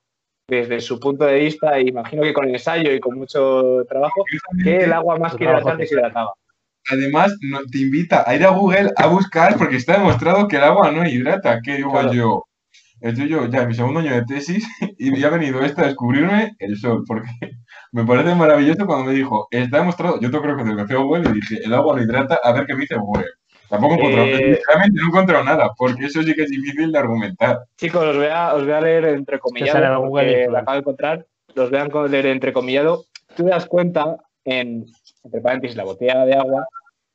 desde su punto de vista, e imagino que con ensayo y con mucho trabajo, que el agua más que hidratar deshidrataba. Además, no, te invita a ir a Google a buscar porque está demostrado que el agua no hidrata. ¿Qué digo Claro. yo? Estoy yo ya en mi segundo año de tesis y ha venido esto a descubrirme el sol, porque me parece maravilloso cuando me dijo, está demostrado, yo te creo que te lo Google y dije, el agua no hidrata, a ver qué me dice Google. Tampoco he encontrado, Eh, realmente no he encontrado nada, porque eso sí que es difícil de argumentar. Chicos, os voy a, os voy a leer entrecomillado, Que sale en Google porque lo claro. acabo de encontrar. Los voy a leer entrecomillado. Tú te das cuenta, en, entre paréntesis, la botella de agua,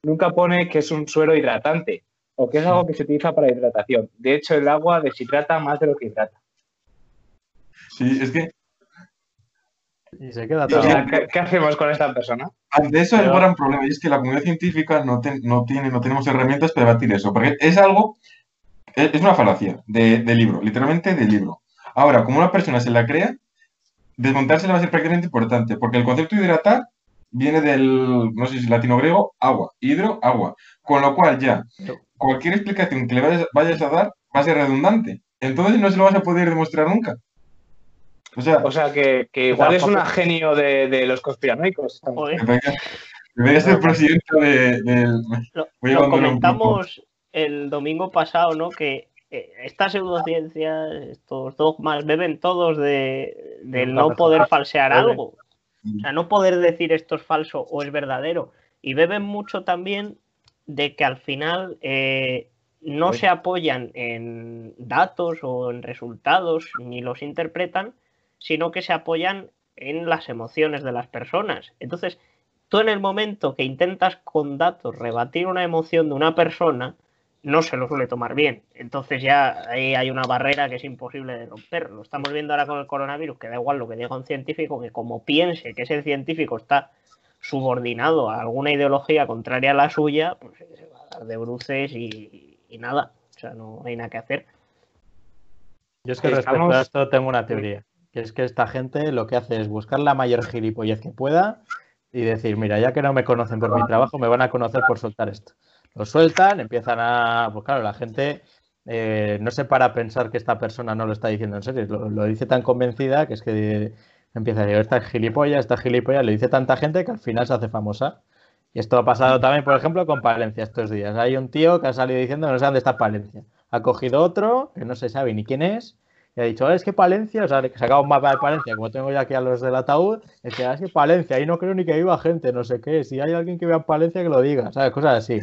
nunca pone que es un suero hidratante o que es algo que se utiliza para hidratación. De hecho, el agua deshidrata más de lo que hidrata. Sí, es que Y se queda O todo. sea, ¿qué, qué hacemos con esta persona? ante eso Pero- un gran problema y es que la comunidad científica no, ten- no tiene, no tenemos herramientas para debatir eso, porque es algo, es, es una falacia de, de libro, literalmente de libro. Ahora, como una persona se la crea, desmontársela va a ser prácticamente importante, porque el concepto de hidratar viene del, no sé si es latino-griego, agua, hidro, agua. Con lo cual ya, cualquier explicación que le vayas, vayas a dar va a ser redundante. Entonces no se lo vas a poder demostrar nunca. O sea, O sea, que, que igual es una genio de, de los conspiranoicos. debería, ser presidente de- del... lo, lo un comentamos el domingo pasado, ¿no? Que eh, esta pseudociencia, estos dogmas, beben todos de, del no poder falsear algo. O sea, no poder decir esto es falso o es verdadero. Y beben mucho también de que al final eh, no Oye. se apoyan en datos o en resultados ni los interpretan, sino que se apoyan en las emociones de las personas. Entonces, tú en el momento que intentas con datos rebatir una emoción de una persona, no se lo suele tomar bien. Entonces ya ahí hay una barrera que es imposible de romper. Lo estamos viendo ahora con el coronavirus, que da igual lo que diga un científico, que como piense que ese científico está subordinado a alguna ideología contraria a la suya, pues se va a dar de bruces y, y nada. O sea, no hay nada que hacer. Yo es que Estamos- respecto a esto tengo una teoría, que es que esta gente lo que hace es buscar la mayor gilipollez que pueda y decir, mira, ya que no me conocen por mi trabajo, me van a conocer por soltar esto. Lo sueltan, empiezan a, pues claro, la gente eh, no se para a pensar que esta persona no lo está diciendo en serio, lo, lo dice tan convencida que es que empieza a decir, esta gilipollas, esta gilipollas, le dice tanta gente que al final se hace famosa. Y esto ha pasado también, por ejemplo, con Palencia estos días. Hay un tío que ha salido diciendo no sé dónde está Palencia. Ha cogido otro, que no se sabe ni quién es, y ha dicho, es que Palencia, o sea, que sacaba un mapa de Palencia, como tengo ya aquí a los del ataúd, es que, ah, es que Palencia, ahí no creo ni que viva gente, no sé qué, si hay alguien que viva en Palencia que lo diga, ¿sabes? Cosas así.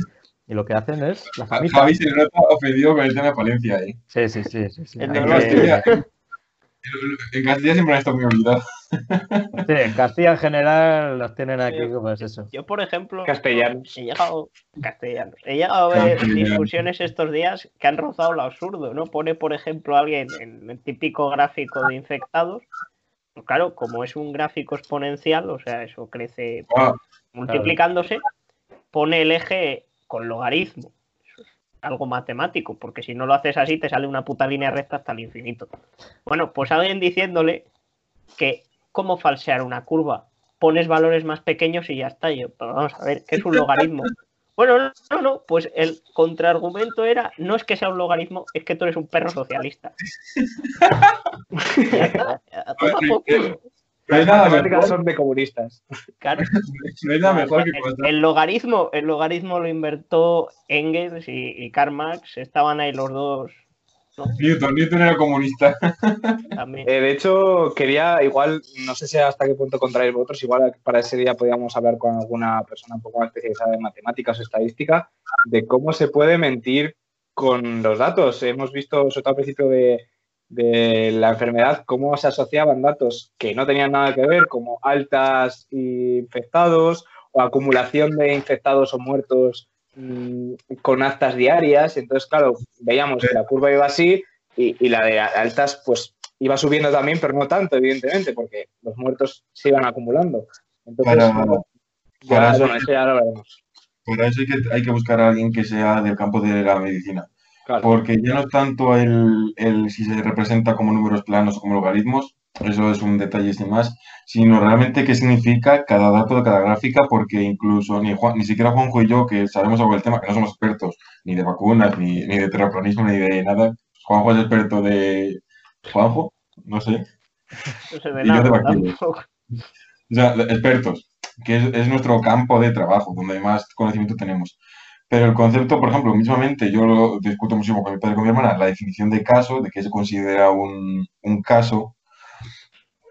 Y lo que hacen es... La Javi se nota ofendido con el tema de Palencia ahí. Sí, sí, sí. sí, sí. En Castilla siempre han estado muy olvidados. Sí, en Castilla en general las tienen aquí, pues eso. Yo, por ejemplo, Castellanos. he llegado, castellanos, he llegado a ver Castellanos. discusiones estos días que han rozado lo absurdo, ¿no? Pone, por ejemplo, alguien en el típico gráfico de infectados, pues claro, como es un gráfico exponencial, o sea, eso crece Ah, multiplicándose, pone el eje con logaritmo. Algo matemático, porque si no lo haces así te sale una puta línea recta hasta el infinito. Bueno, pues alguien diciéndole que cómo falsear una curva, pones valores más pequeños y ya está. Yo, pero vamos a ver, ¿qué es un logaritmo? Bueno, no, no, no, pues el contraargumento era, no es que sea un logaritmo, es que tú eres un perro socialista. Ya está. No hay nada mejor, son de comunistas. Claro. no hay nada mejor que El- contar. el, logaritmo, el logaritmo lo inventó Engels y, y Karl Marx, estaban ahí los dos Newton, Newton era comunista. también. Eh, de hecho, quería, igual, no sé si hasta qué punto contraéis vosotros, igual para ese día podríamos hablar con alguna persona un poco más especializada en matemáticas o estadística, de cómo se puede mentir con los datos. Hemos visto, sobre todo al principio de, de la enfermedad, cómo se asociaban datos que no tenían nada que ver, como altas infectados o acumulación de infectados o muertos mm, con actas diarias. Entonces, claro, veíamos que la curva iba así y, y la de altas, pues iba subiendo también, pero no tanto, evidentemente, porque los muertos se iban acumulando. Entonces, Para- bueno, ya, para eso- bueno, eso ya lo veremos. Para eso hay que, hay que buscar a alguien que sea del campo de la medicina. Claro. Porque ya no es tanto el, el si se representa como números planos o como logaritmos, eso es un detalle sin más, sino realmente qué significa cada dato de cada gráfica, porque incluso ni, Juan- ni siquiera Juanjo y yo, que sabemos algo del tema, que no somos expertos ni de vacunas, ni, ni de terraplanismo, ni de nada. Juanjo es experto de... Juanjo, no sé. No ve y yo de tampoco. O sea, expertos, que es, es nuestro campo de trabajo, donde más conocimiento tenemos. Pero el concepto, por ejemplo, mismamente, yo lo discuto muchísimo con mi padre y con mi hermana, la definición de caso, de qué se considera un, un caso,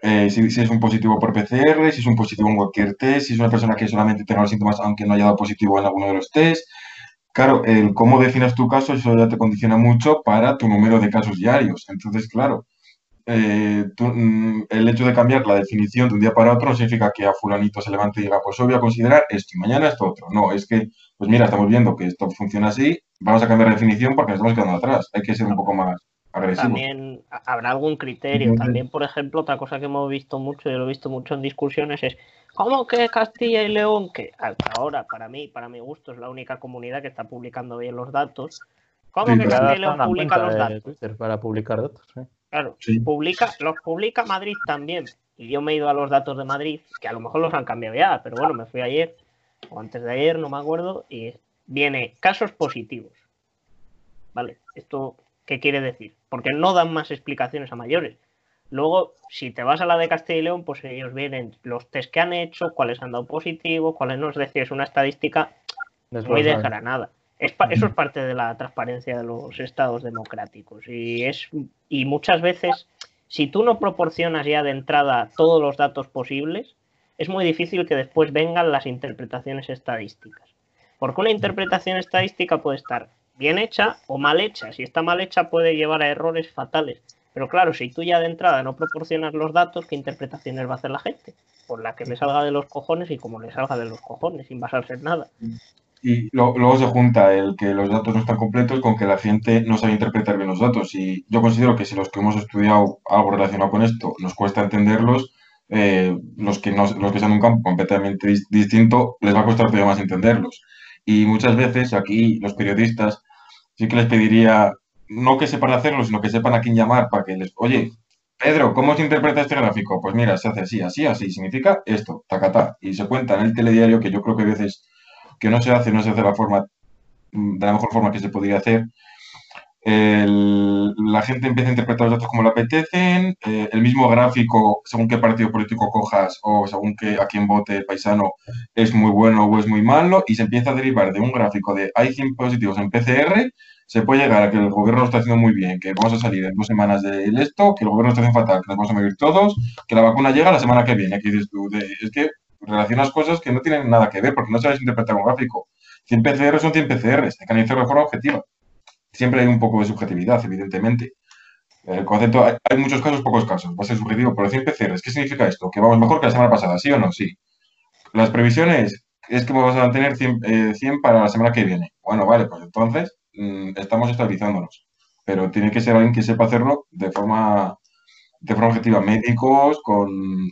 eh, si, es un positivo por PCR, si es un positivo en cualquier test, si es una persona que solamente tenga los síntomas aunque no haya dado positivo en alguno de los test. Claro, el cómo definas tu caso, eso ya te condiciona mucho para tu número de casos diarios. Entonces, claro, eh, tú, mm, el hecho de cambiar la definición de un día para otro no significa que a fulanito se levante y diga, pues hoy voy a considerar esto y mañana esto otro. No, es que, pues mira, estamos viendo que esto funciona así, vamos a cambiar la definición porque nos estamos quedando atrás. Hay que ser un poco más agresivos. También ha- habrá algún criterio. También, por ejemplo, otra cosa que hemos visto mucho, yo lo he visto mucho en discusiones, es ¿cómo que Castilla y León, que hasta ahora, para mí, para mi gusto, es la única comunidad que está publicando bien los datos, ¿cómo Sí, que Castilla y León publica los datos? Twitter para publicar datos. ¿eh? Claro, Sí. publica, los publica Madrid también. Y yo me he ido a los datos de Madrid, que a lo mejor los han cambiado ya, pero bueno, me fui ayer, o antes de ayer, no me acuerdo, y viene casos positivos. ¿Vale? ¿Esto qué quiere decir? Porque no dan más explicaciones a mayores. Luego, si te vas a la de Castilla y León, pues ellos vienen los test que han hecho, cuáles han dado positivo, cuáles no. Es decir, es una estadística muy Desglosado. desgranada. Es eso es parte de la transparencia de los estados democráticos. Y, es, y muchas veces, si tú no proporcionas ya de entrada todos los datos posibles, es muy difícil que después vengan las interpretaciones estadísticas. Porque una interpretación estadística puede estar bien hecha o mal hecha. Si está mal hecha puede llevar a errores fatales. Pero claro, si tú ya de entrada no proporcionas los datos, ¿qué interpretaciones va a hacer la gente? Por la que le salga de los cojones y como le salga de los cojones, sin basarse en nada. Y lo- luego se junta el que los datos no están completos con que la gente no sabe interpretar bien los datos. Y yo considero que si los que hemos estudiado algo relacionado con esto nos cuesta entenderlos, eh, los que no, los que un campo completamente dis- distinto les va a costar todavía más entenderlos. Y muchas veces aquí los periodistas sí que les pediría no que sepan hacerlo, sino que sepan a quién llamar para que les, oye, Pedro, ¿cómo se interpreta este gráfico? Pues mira, se hace así, así, así. Significa esto, tacatá. Y se cuenta en el telediario, que yo creo que a veces que no se hace, no se hace la, forma, de la mejor forma que se podría hacer. La gente empieza a interpretar los datos como le apetecen, eh, el mismo gráfico, según qué partido político cojas o según qué, a quién vote el paisano, es muy bueno o es muy malo, y se empieza a derivar de un gráfico de hay 100 positivos en PCR, se puede llegar a que el gobierno lo está haciendo muy bien, que vamos a salir en dos semanas de esto, que el gobierno está haciendo fatal, que nos vamos a morir todos, que la vacuna llega la semana que viene. Que dices tú, es que relacionas cosas que no tienen nada que ver, porque no sabes interpretar un gráfico. 100 PCR son 100 PCRs, hay que analizarlo de forma objetiva. Siempre hay un poco de subjetividad, evidentemente. El concepto, hay, muchos casos, pocos casos, va a ser subjetivo, pero 100 PCRs, ¿qué significa esto? ¿Que vamos mejor que la semana pasada, sí o no? Sí. Las previsiones es que vamos a mantener 100, eh, 100 para la semana que viene. Bueno, vale, pues entonces mm, estamos estabilizándonos. Pero tiene que ser alguien que sepa hacerlo de forma, de forma objetiva. Médicos con,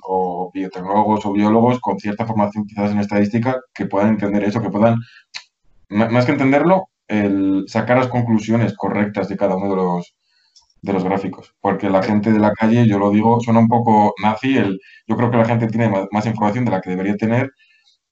o biotecnólogos o biólogos con cierta formación quizás en estadística que puedan entender eso, que puedan, más que entenderlo, el sacar las conclusiones correctas de cada uno de los, de los gráficos. Porque la gente de la calle, yo lo digo, suena un poco nazi. El, yo creo que la gente tiene más, información de la que debería tener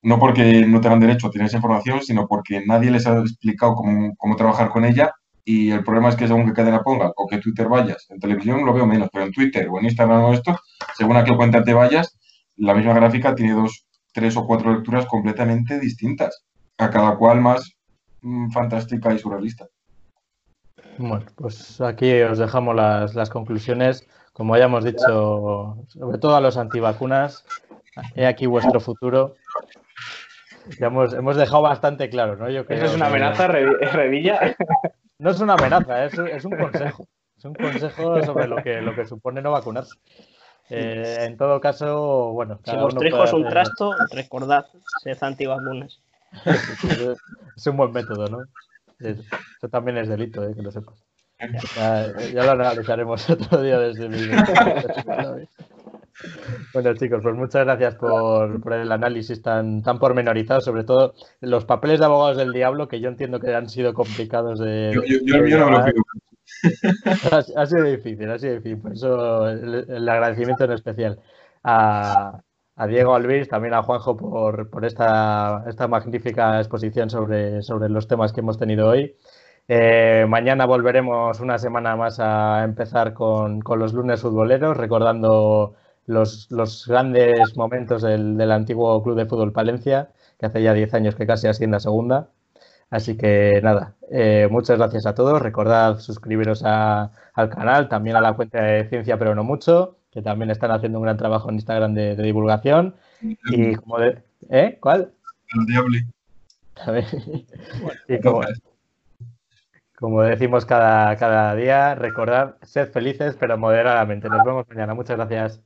no porque no tengan derecho a tener esa información, sino porque nadie les ha explicado cómo, cómo trabajar con ella. Y el problema es que según que cadena pongas o que Twitter vayas, en televisión lo veo menos, pero en Twitter o en Instagram o esto, según a qué cuenta te vayas, la misma gráfica tiene dos, tres o cuatro lecturas completamente distintas, a cada cual más fantástica y surrealista. Bueno, pues aquí os dejamos las, las conclusiones. Como ya hemos dicho, sobre todo a los antivacunas, he aquí vuestro futuro. Ya hemos, hemos dejado bastante claro, ¿no? Yo creo Eso es una amenaza, Re- Revilla. No es una amenaza, es, es un consejo. Es un consejo sobre lo que, lo que supone no vacunarse. Eh, en todo caso, bueno. Si es puede un trasto, recordad, sed antivacunas. Es un buen método, ¿no? Es- Eso también es delito, ¿eh? que lo sepas. Ya, ya lo analizaremos otro día desde mi perspectiva. Bueno, chicos, pues muchas gracias por, por el análisis tan, tan pormenorizado, sobre todo los papeles de abogados del diablo, que yo entiendo que han sido complicados de. Yo, no me lo ha, ha sido difícil, ha sido difícil. Por eso el, el agradecimiento en especial a, a Diego Alvis, también a Juanjo por, por esta, esta magnífica exposición sobre, sobre los temas que hemos tenido hoy. Eh, mañana volveremos una semana más a empezar con, con los lunes futboleros, recordando los, los grandes momentos del, del antiguo Club de Fútbol Palencia, que hace ya 10 años que casi asciende a segunda. Así que nada, eh, muchas gracias a todos. Recordad suscribiros a- al canal, también a la cuenta de Ciencia Pero No Mucho, que también están haciendo un gran trabajo en Instagram de, de divulgación. Y como de... ¿Eh? ¿Cuál? El diablo. A ver. Y como, como decimos cada, cada día, recordad, sed felices pero moderadamente. Nos vemos mañana. Muchas gracias.